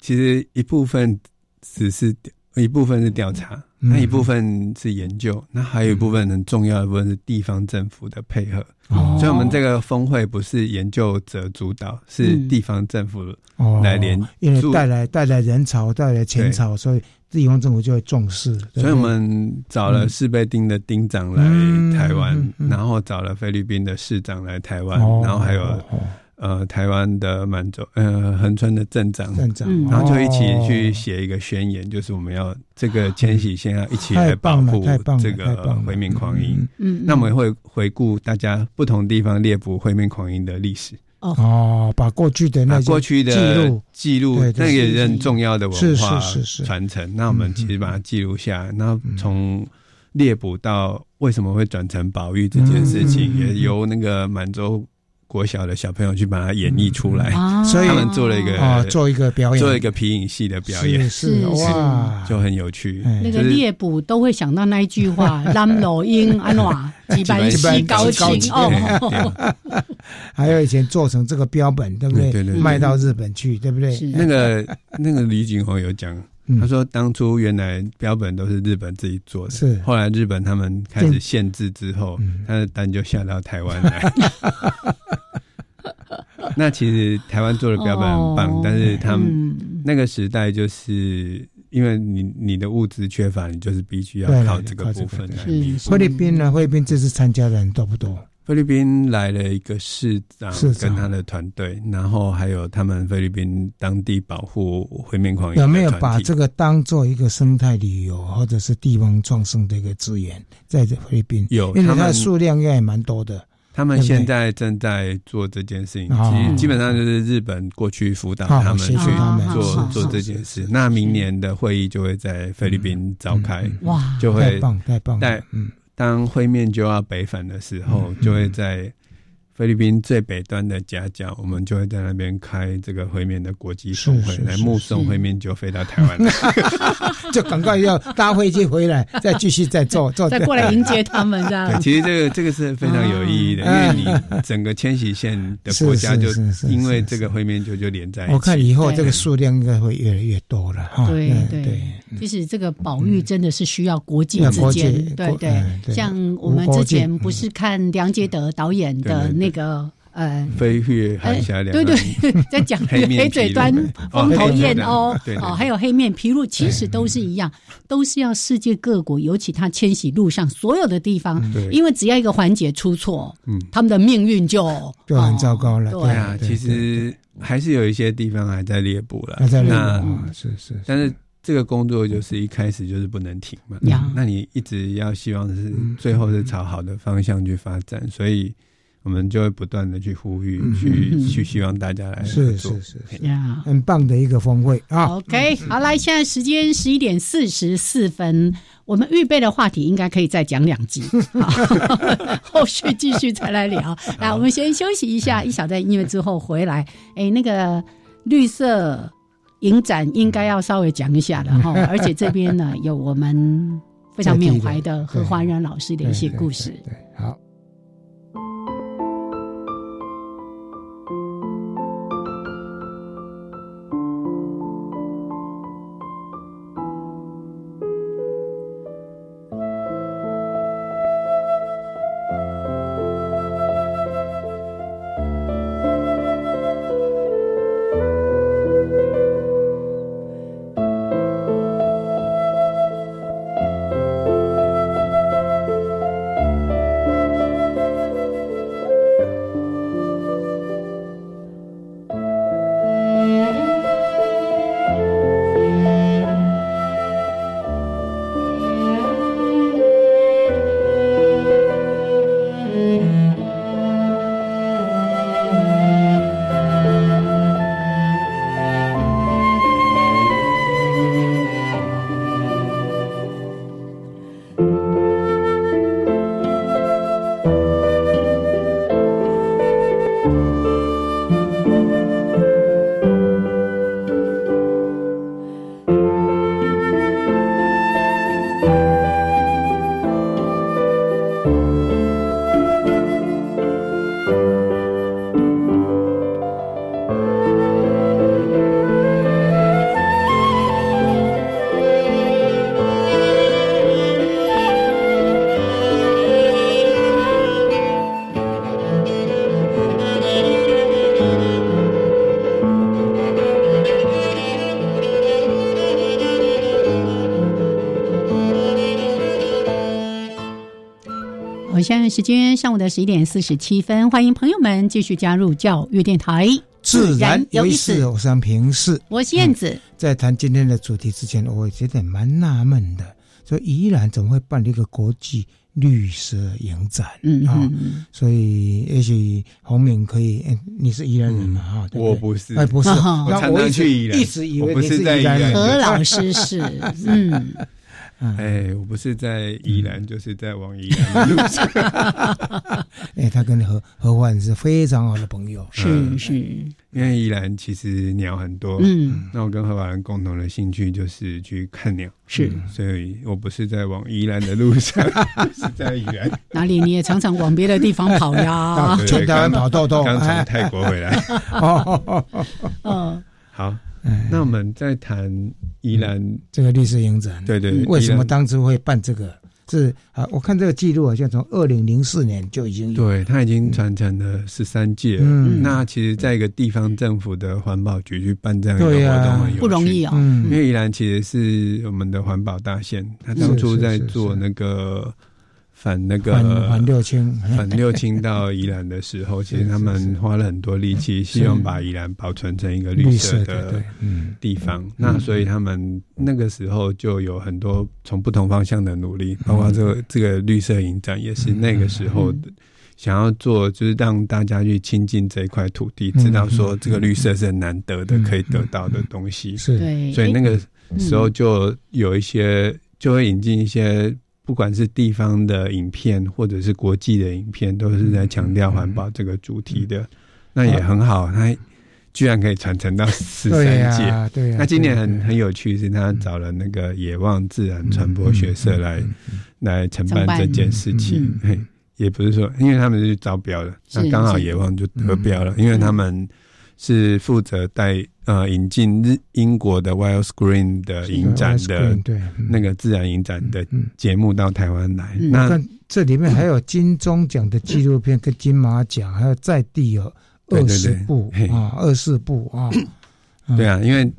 Speaker 6: 其实一部分只是一部分是调查，
Speaker 2: 嗯。
Speaker 6: 那一部分是研究，那还有一部分很重要的部分是地方政府的配合。
Speaker 2: 哦。
Speaker 6: 所以，我们这个峰会不是研究者主导，是
Speaker 1: 嗯。
Speaker 6: 地方政府
Speaker 2: 哦
Speaker 6: 来连
Speaker 2: 因为带来带来人潮，带来钱潮，所以地方政府就会重视。
Speaker 6: 所以我们找了士贝丁的丁长来台湾，
Speaker 2: 嗯嗯。嗯
Speaker 6: 然后找了菲律宾的市长来台湾，
Speaker 2: 哦
Speaker 6: 然后还有
Speaker 2: 哦
Speaker 6: 呃台湾的满洲呃恒春的镇长，
Speaker 2: 镇长
Speaker 1: 嗯。
Speaker 6: 然后就一起
Speaker 2: 哦
Speaker 6: 去写一个宣言，就是我们要这个迁徙先要一起
Speaker 2: 太
Speaker 6: 来保
Speaker 2: 棒了
Speaker 6: 护
Speaker 2: 太棒了
Speaker 6: 这个
Speaker 2: 太棒了。
Speaker 6: 灰面狂鹰。
Speaker 1: 嗯，
Speaker 6: 那我们会回顾大家不同地方猎捕回民狂鹰的历史，
Speaker 2: 哦，把过去的
Speaker 6: 把
Speaker 2: 那些
Speaker 6: 过去的
Speaker 2: 记录。
Speaker 6: 记录，
Speaker 2: 对对
Speaker 6: 那个也
Speaker 2: 是
Speaker 6: 是很重要的文化
Speaker 2: 是是是是。
Speaker 6: 传承。那我们其实把它记录下来，那从猎捕到为什么会转成保育这件事情，
Speaker 2: 嗯嗯嗯嗯。
Speaker 6: 也由那个满洲国小的小朋友去把它演绎出来。
Speaker 1: 啊
Speaker 2: 所以
Speaker 6: 他们做了一个
Speaker 2: 啊，做一个表演，
Speaker 6: 做一个皮影戏的表演，
Speaker 2: 是是
Speaker 1: 是
Speaker 2: 哇，
Speaker 6: 就很有趣。
Speaker 2: 哎
Speaker 1: 那个
Speaker 6: 就是
Speaker 1: 猎捕都会想到那一句话：“蓝老鹰安瓦 几班西高清哦。
Speaker 2: 还有以前做成这个标本，对不对？
Speaker 6: 对对对
Speaker 2: 卖到日本去，对不对？
Speaker 1: 是
Speaker 6: 那个那个李景宏有讲，
Speaker 2: 嗯
Speaker 6: 他说当初原来标本都是日本自己做的，
Speaker 2: 是
Speaker 6: 后来日本他们开始限制之后，
Speaker 2: 嗯
Speaker 6: 他的单就下到台湾来。那其实台湾做的标本很棒，
Speaker 1: 哦
Speaker 6: 但是他们
Speaker 1: 嗯
Speaker 6: 那个时代就是因为你你的物资缺乏，你就是必须要靠这个部分来
Speaker 1: 是
Speaker 6: 弥补。
Speaker 2: 菲律宾呢？菲律宾这次参加的人多不多？
Speaker 6: 菲律宾来了一个市长跟他的团队，然后还有他们菲律宾当地保护灰面狂
Speaker 2: 有没有把这个当做一个生态旅游或者是地方创生的一个资源，在这菲律宾？
Speaker 6: 有
Speaker 2: 因为它的
Speaker 6: 他们
Speaker 2: 数量应该也蛮多的。
Speaker 6: 他们现在正在做这件事情，
Speaker 2: 哦
Speaker 6: 其实基本上就是日本过去辅导他们去做做
Speaker 1: 是
Speaker 6: 这件事。那明年的会议就会在菲律宾召开，
Speaker 2: 嗯
Speaker 1: 哇，
Speaker 6: 就会
Speaker 2: 太棒太棒了！嗯，
Speaker 6: 当灰面就要北返的时候，就会在菲律宾最北端的夹角，我们就会在那边开这个会面的国际峰会
Speaker 2: 是，是
Speaker 6: 来目送会面就飞到台湾来。
Speaker 2: 就赶快要搭飞机回来，再继续再做做，
Speaker 1: 再过来迎接他们这
Speaker 6: 对，
Speaker 1: 样。
Speaker 6: 其实这个这个是非常有意义的，因为你整个迁徙线的国家就因为这个会面就就连在一起。
Speaker 2: 我看以后这个数量应该会越来越多了哈。
Speaker 1: 对
Speaker 2: 嗯
Speaker 1: 对
Speaker 2: 对，
Speaker 1: 其实这个保育真的是需要国际之间对。对像我们之前不是看梁杰德导演的那个呃，
Speaker 6: 飞越海峡两
Speaker 1: 对对，在讲黑嘴端 风头燕鸥，哦，还有黑面琵鹭，其实都是一样，都是要世界各国，尤其它迁徙路上所有的地方，因为只要一个环节出错，嗯，他们的命运就
Speaker 2: 就很糟糕了。
Speaker 6: 对啊，其实还是有一些地方还在猎捕了，
Speaker 2: 还在猎捕，是是，
Speaker 6: 但是。这个工作就是一开始就是不能停嘛，那你一直要希望是最后是朝好的方向去发展，所以我们就会不断的去呼吁，去去希望大家来
Speaker 2: 是是是呀，很棒的一个峰会啊。
Speaker 1: OK，好，来，现在时间十一点四十四分，我们预备的话题应该可以再讲两集，后续继续再来聊。来，我们先休息一下，一小段音乐之后回来。哎，那个绿色。影展应该要稍微讲一下了哈，而且这边呢有我们非常缅怀的 何华仁老师的一些故事。间上午的十一点四十七分，欢迎朋友们继续加入教育电台。
Speaker 2: 自然有意思，我是平视，
Speaker 1: 我是燕子。
Speaker 2: 在谈今天的主题之前，我觉得蛮纳闷的，说宜兰怎么会办一个国际绿色影展？嗯啊，所以也许洪敏可以，你是宜兰人嘛？哈，
Speaker 6: 我不是，
Speaker 2: 哎，不是，那
Speaker 6: 我一直
Speaker 2: 一直以为你
Speaker 6: 是宜兰人。
Speaker 1: 何老师是，嗯。
Speaker 6: 哎，我不是在宜兰，就是在往宜兰的路上。
Speaker 2: 哎，他跟何何焕是非常好的朋友，
Speaker 1: 是是。
Speaker 6: 因为宜兰其实鸟很多，嗯，那我跟何焕共同的兴趣就是去看鸟，
Speaker 1: 是，
Speaker 6: 所以我不是在往宜兰的路上，是在宜兰。
Speaker 1: 哪里？你也常常往别的地方跑呀？
Speaker 2: 全台湾跑豆豆，
Speaker 6: 刚从泰国回来。哦，好。那我们在谈宜兰
Speaker 2: 这个绿色影展，
Speaker 6: 对对，
Speaker 2: 为什么当初会办这个？是啊，我看这个记录好像从二零零四年就已经有，
Speaker 6: 对，它已经传承了十三届。嗯，那其实在一个地方政府的环保局去办这样一个活动，很
Speaker 1: 不容易啊。
Speaker 6: 因为宜兰其实是我们的环保大县，他当初在做那个。反那个
Speaker 2: 反六清，
Speaker 6: 反六清到宜兰的时候，其实他们花了很多力气，希望把宜兰保存成一个绿色的地方。那所以他们那个时候就有很多从不同方向的努力，包括这个这个绿色影展也是那个时候的想要做，就是让大家去亲近这一块土地，知道说这个绿色是很难得的，可以得到的东西。
Speaker 2: 是，
Speaker 6: 所以那个时候就有一些就会引进一些。不管是地方的影片，或者是国际的影片，都是在强调环保这个主题的，那也很好。它居然可以传承到十三届，
Speaker 2: 对。
Speaker 6: 那今年很很有趣，是他找了那个野望自然传播学社来来承办这件事情。也不是说，因为他们是招标的，那刚好野望就得标了，因为他们是负责带呃引进日英国的 Wild Screen 的影展的
Speaker 2: 对
Speaker 6: 那个自然影展的节目到台湾来。
Speaker 2: 那这里面还有金钟奖的纪录片跟金马奖，还有在地有二十部啊，二十部啊。
Speaker 6: 对啊，因为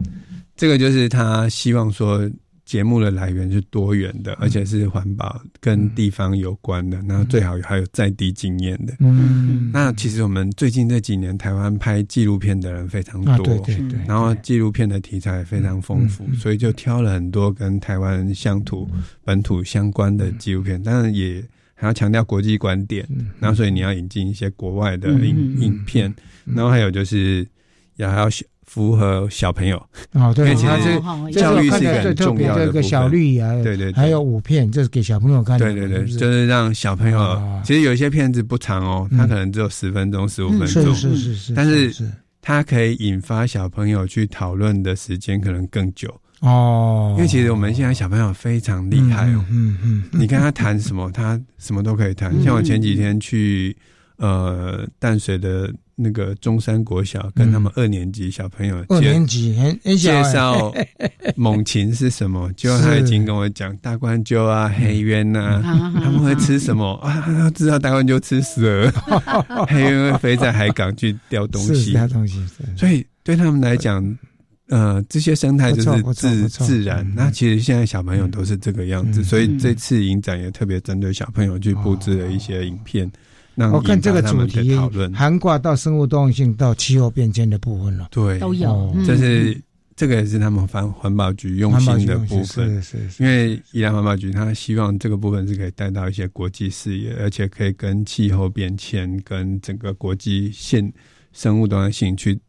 Speaker 6: 这个就是他希望说。节目的来源是多元的，而且是环保跟地方有关的，然后最好还有在地经验的。嗯，那其实我们最近这几年台湾拍纪录片的人非常多，
Speaker 2: 对对对，
Speaker 6: 然后纪录片的题材非常丰富，所以就挑了很多跟台湾乡土本土相关的纪录片，当然也还要强调国际观点，然后所以你要引进一些国外的影影片，然后还有就是也还要。符合小朋友。
Speaker 2: 哦，对，
Speaker 6: 其实教育是一个很重要的
Speaker 2: 这个小绿芽，
Speaker 6: 对对，
Speaker 2: 还有五片，这是给小朋友看的。
Speaker 6: 对对对，就是。让小朋友。其实有一些片子不长哦，它可能只有十分钟、十五分钟，
Speaker 2: 是是是，
Speaker 6: 但是它可以引发小朋友去讨论的时间可能更久。
Speaker 2: 哦。
Speaker 6: 因为其实我们现在小朋友非常厉害哦，嗯嗯，你跟他谈什么，他什么都可以谈。像我前几天去呃淡水的。那个中山国小跟他们二年级小朋友
Speaker 2: 二年级
Speaker 6: 介绍猛禽是什么，就他已经跟我讲 大冠鸠啊、黑鸢呐，他们会吃什么？啊？他知道大冠鸠吃蛇，黑鸢会飞在海港去钓东西，
Speaker 2: 东西。
Speaker 6: 所以对他们来讲，呃，这些生态就是自自然。那其实现在小朋友都是这个样子，所以这次影展也特别针对小朋友去布置了一些影片。
Speaker 2: 我看这个主题涵盖到生物多样性到气候变迁的部分了，
Speaker 6: 对，
Speaker 1: 都有。
Speaker 6: 这是这个也是他们环环保局用心的部分，
Speaker 2: 是是。
Speaker 6: 因为宜兰环保局他希望这个部分是可以带到一些国际视野，而且可以跟气候变迁跟整个国际现生物多样性去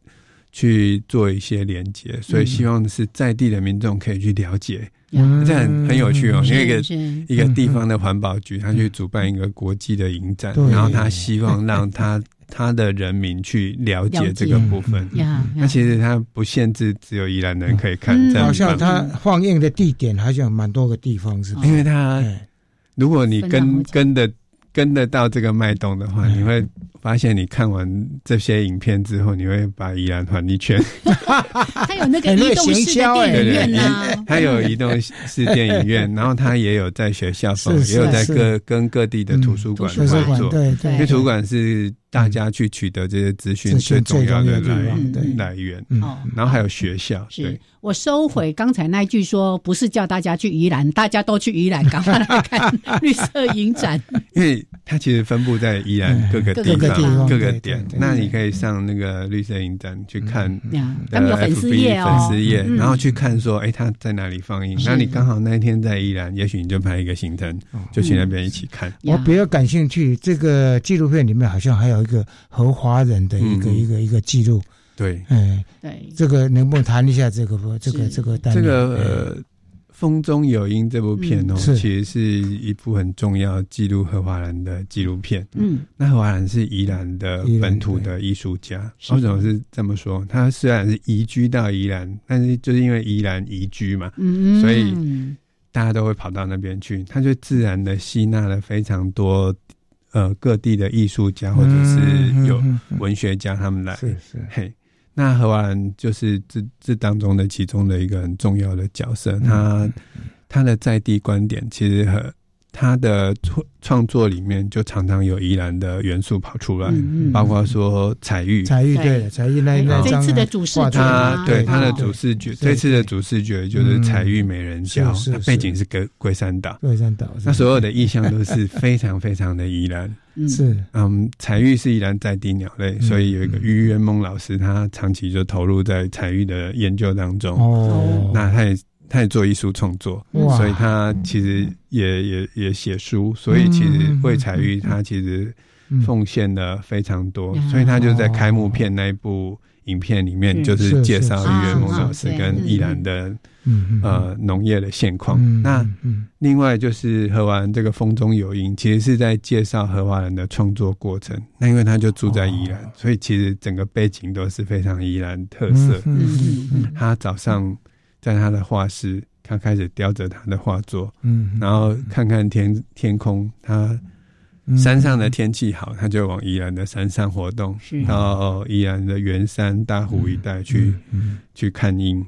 Speaker 6: 去做一些连接，所以希望是在地的民众可以去了解。这很很有趣哦，因为一个一个地方的环保局，他去主办一个国际的影展，然后他希望让他 他的人民去了解这个部分。那其实他不限制只有宜兰人可以看，
Speaker 2: 好像他放映的地点好像蛮多个地方，是
Speaker 6: 因为他如果你跟跟的跟得到这个脉动的话，你会。发现你看完这些影片之后，你会把宜兰环一圈。
Speaker 1: 他有那个移动式电影院
Speaker 6: 呢，他有 移动式电影院，然后他也有在学校放，也有在各跟各地的图书馆合作。
Speaker 2: 对对，
Speaker 6: 因为图书馆是。大家去取得这些资讯最重要的来来源，然后还有学校。
Speaker 1: 是我收回刚才那句说，不是叫大家去宜兰，大家都去宜兰，赶快来看绿色影展。
Speaker 6: 因为它其实分布在宜兰各个地方、各个点。那你可以上那个绿色影展去看，
Speaker 1: 他们有粉丝页
Speaker 6: 哦，粉丝页，然后去看说，哎，他在哪里放映？那你刚好那一天在宜兰，也许你就拍一个行程，就去那边一起看。
Speaker 2: 我比较感兴趣，这个纪录片里面好像还有。一个和华人的一个一个一个记录，
Speaker 6: 对，
Speaker 2: 哎，
Speaker 1: 对，
Speaker 2: 这个能不能谈一下这个不这个这个
Speaker 6: 这个呃，《风中有音》这部片哦，其实是一部很重要记录和华人的纪录片。嗯，那荷华人是宜兰的本土的艺术家，为什么是这么说？他虽然是移居到宜兰，但是就是因为宜兰移居嘛，嗯，所以大家都会跑到那边去，他就自然的吸纳了非常多。呃，各地的艺术家或者是有文学家，他们来，
Speaker 2: 是是
Speaker 6: 嘿。那何华兰就是这这当中的其中的一个很重要的角色，他他的在地观点其实和。他的创创作里面就常常有宜兰的元素跑出来，包括说彩玉，
Speaker 2: 彩玉对。彩玉那那
Speaker 1: 这次的主视觉，
Speaker 6: 对他的主视觉，这次的主视觉就是彩玉美人蕉，背景是龟龟山岛，
Speaker 2: 龟山岛，
Speaker 6: 那所有的意象都是 非常非常的宜兰，
Speaker 2: 是。
Speaker 6: 嗯，彩玉是宜兰在地鸟类，所以有一个于元梦老师，他长期就投入在彩玉的研究当中，哦，那他也。他也做艺术创作，所以他其实也也也写书，所以其实魏彩玉他其实奉献了非常多，所以他就在开幕片那一部影片里面，就是介绍于元梦老师跟依兰的呃农业的现况。那另外就是和华人这个风中有音，其实是在介绍和华人的创作过程。那因为他就住在宜兰，所以其实整个背景都是非常宜兰特色。他早上。在他的画室，他开始雕着他的画作，嗯，然后看看天天空，他山上的天气好，他就往宜兰的山上活动，到宜兰的圆山、大湖一带去去看鹰。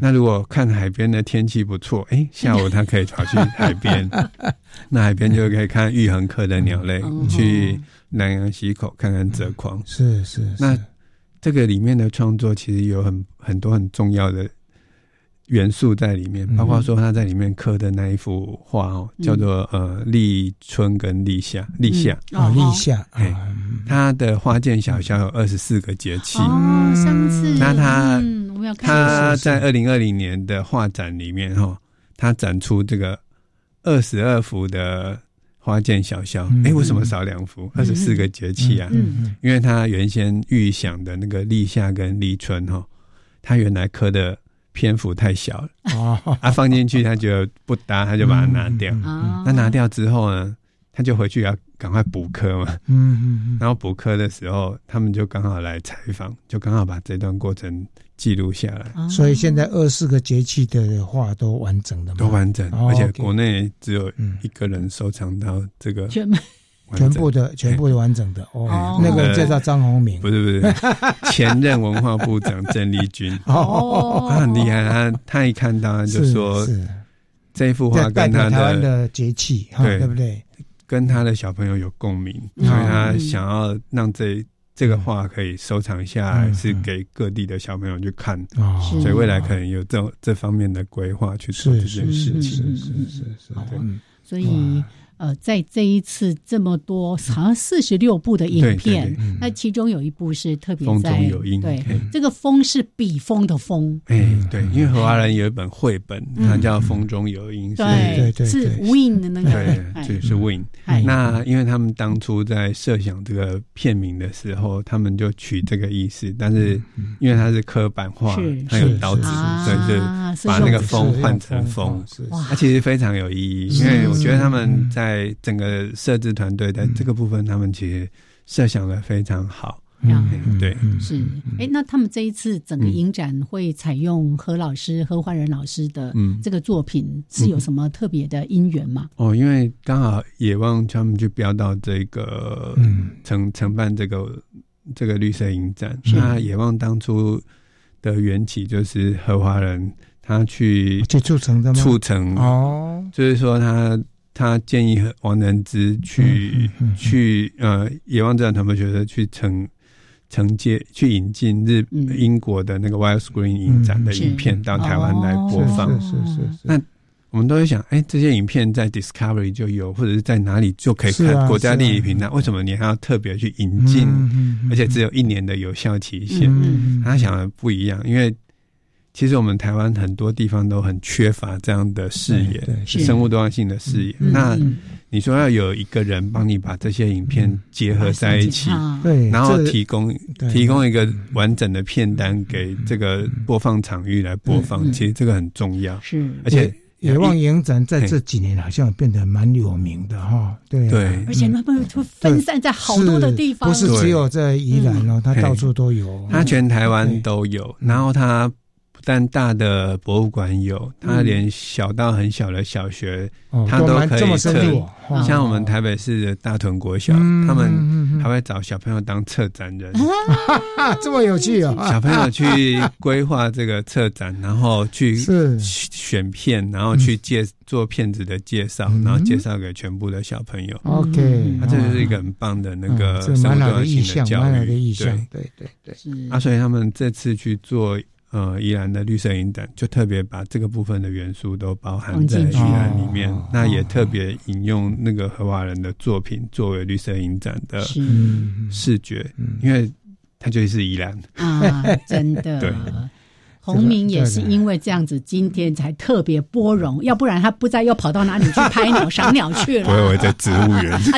Speaker 6: 那如果看海边的天气不错，哎，下午他可以跑去海边，那海边就可以看玉衡科的鸟类，去南洋溪口看看泽狂。
Speaker 2: 是是，
Speaker 6: 那这个里面的创作其实有很很多很重要的。元素在里面，包括说他在里面刻的那一幅画哦，叫做呃立春跟立夏，立夏。
Speaker 2: 啊立夏，
Speaker 6: 哎，他的花见小肖有二十四个节气。
Speaker 1: 哦，上次
Speaker 6: 那他
Speaker 1: 他
Speaker 6: 他在二零二零年的画展里面哈，他展出这个二十二幅的花见小肖，哎，为什么少两幅？二十四个节气啊，因为他原先预想的那个立夏跟立春哈，他原来刻的。篇幅太小了，啊，放进去他觉得不搭，他就把它拿掉。那拿掉之后呢，他就回去要赶快补课嘛。嗯嗯。然后补课的时候，他们就刚好来采访，就刚好把这段过程记录下来。
Speaker 2: 所以现在二四个节气的话都完整的，
Speaker 6: 都完整，而且国内只有一个人收藏到这个。
Speaker 2: 全部的，全部的完整的哦。那个介绍张宏明，
Speaker 6: 不是不是，前任文化部长郑丽君。哦，他很厉害，他他一看到就说，这幅画跟他
Speaker 2: 的节气，对。对不对？
Speaker 6: 跟他的小朋友有共鸣，所以他想要让这这个画可以收藏下来，是给各地的小朋友去看，所以未来可能有这这方面的规划去做这件事情，
Speaker 2: 是是是是，对，
Speaker 1: 所以。呃，在这一次这么多，好像四十六部的影片，那其中有一部是特别在对这个“风”是笔锋的“风”。
Speaker 6: 哎，对，因为何华人有一本绘本，它叫《风中有音》，
Speaker 1: 对
Speaker 2: 对
Speaker 1: 是 Win 的那个，
Speaker 6: 对，就是 Win。那因为他们当初在设想这个片名的时候，他们就取这个意思，但是因为它是刻板化，它有刀子，所以就把那个“风”换成“风”。它其实非常有意义，因为我觉得他们在在整个设置团队的这个部分，他们其实设想的非常好。嗯，对，
Speaker 1: 是。哎，那他们这一次整个影展会采用何老师、何焕仁老师的这个作品，是有什么特别的因缘吗？
Speaker 6: 哦，因为刚好野望他们就标到这个承承办这个这个绿色影展。那野望当初的缘起就是何华人他去
Speaker 2: 去促成的吗？
Speaker 6: 促成哦，就是说他。他建议王仁之去去呃野望自然团队觉得去承承接去引进日英国的那个 Wild Screen 影展的影片到台湾来播放。
Speaker 2: 是是是。
Speaker 6: 那我们都会想，哎，这些影片在 Discovery 就有，或者是在哪里就可以看？国家地理频道为什么你还要特别去引进？而且只有一年的有效期限。他想的不一样，因为。其实我们台湾很多地方都很缺乏这样的视野，生物多样性的视野。那你说要有一个人帮你把这些影片结合在一起，
Speaker 2: 对，
Speaker 6: 然后提供提供一个完整的片单给这个播放场域来播放，其实这个很重要。
Speaker 1: 是，
Speaker 6: 而且
Speaker 2: 野望影展在这几年好像变得蛮有名的哈。对，
Speaker 6: 对，
Speaker 1: 而且他们会分散在好多的地方，
Speaker 2: 不是只有在宜兰哦，它到处都有，
Speaker 6: 它全台湾都有。然后它。但大的博物馆有，它连小到很小的小学，它都可以策。像我们台北市的大屯国小，他们还会找小朋友当策展人，
Speaker 2: 这么有趣哦！
Speaker 6: 小朋友去规划这个策展，然后去 选片，然后去介做片子的介绍，然后介绍给全部的小朋友。
Speaker 2: OK，
Speaker 6: 它这就是一个很棒的那个生物多样性的教育。
Speaker 2: 对对对对，
Speaker 6: 啊，所以他们这次去做。呃，宜兰的绿色影展就特别把这个部分的元素都包含在宜兰里面，那也特别引用那个荷华人的作品作为绿色影展的视觉，因为它就是宜兰。
Speaker 1: 啊，真的。
Speaker 6: 对。
Speaker 1: 洪明也是因为这样子，今天才特别波荣，要不然他不知道又跑到哪里去拍鸟、赏鸟去了。
Speaker 6: 我以为在植物园。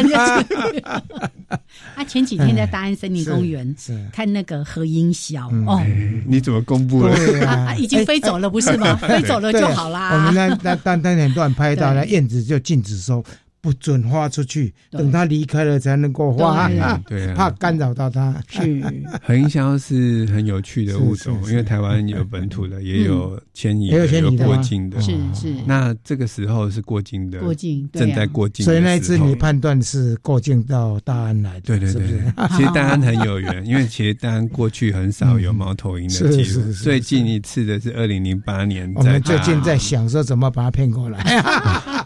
Speaker 1: 他前几天在大安森林公园 看那个何英小哦，
Speaker 6: 你怎么公布了？
Speaker 1: 啊，已经飞走了，不是吗？飞走了就好啦。
Speaker 2: 我们那那当当年段拍到那燕子就禁止收。不准花出去，等他离开了才能够花，
Speaker 6: 对。啊，
Speaker 2: 怕干扰到他。
Speaker 1: 是，
Speaker 6: 恒香是很有趣的物种，因为台湾有本土的，也有迁移，
Speaker 2: 也有迁移
Speaker 6: 过境的，
Speaker 1: 是是。
Speaker 6: 那这个时候是过境的，
Speaker 1: 过境
Speaker 6: 正在过境，
Speaker 2: 所以那一次你判断是过境到大安来的，
Speaker 6: 对对对。其实大安很有缘，因为其实大安过去很少有猫头鹰的记录，最近一次的是二零零八年。
Speaker 2: 我们最近在想说怎么把它骗过来。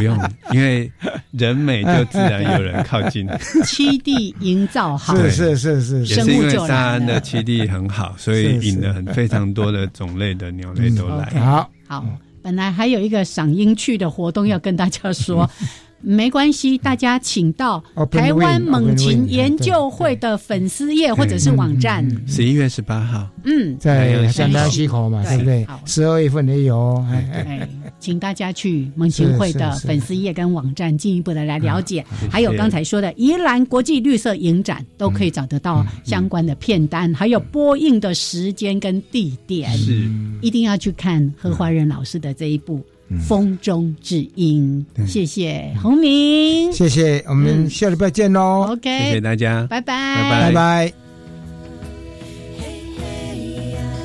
Speaker 6: 不用，因为人美就自然有人靠近。
Speaker 1: 七地营造好，
Speaker 2: 是是是是，
Speaker 6: 也是因为沙安的七地很好，所以引了很非常多的种类的鸟类都来。
Speaker 2: 好，
Speaker 1: 好，本来还有一个赏樱去的活动要跟大家说。没关系，大家请到台湾猛禽研究会的粉丝页或者是网站。
Speaker 6: 十一月十八号，
Speaker 1: 嗯，
Speaker 2: 在香丹西口嘛，对不对？十二月份也有。哎，
Speaker 1: 请大家去猛禽会的粉丝页跟网站进一步的来了解。还有刚才说的宜兰国际绿色影展，都可以找得到相关的片单，还有播映的时间跟地点。
Speaker 6: 是，
Speaker 1: 一定要去看何华仁老师的这一部。风中之音，谢谢洪明，
Speaker 2: 谢谢，我们下礼拜见喽。
Speaker 1: OK，
Speaker 6: 谢谢大家，
Speaker 1: 拜拜，
Speaker 6: 拜
Speaker 2: 拜。拜拜。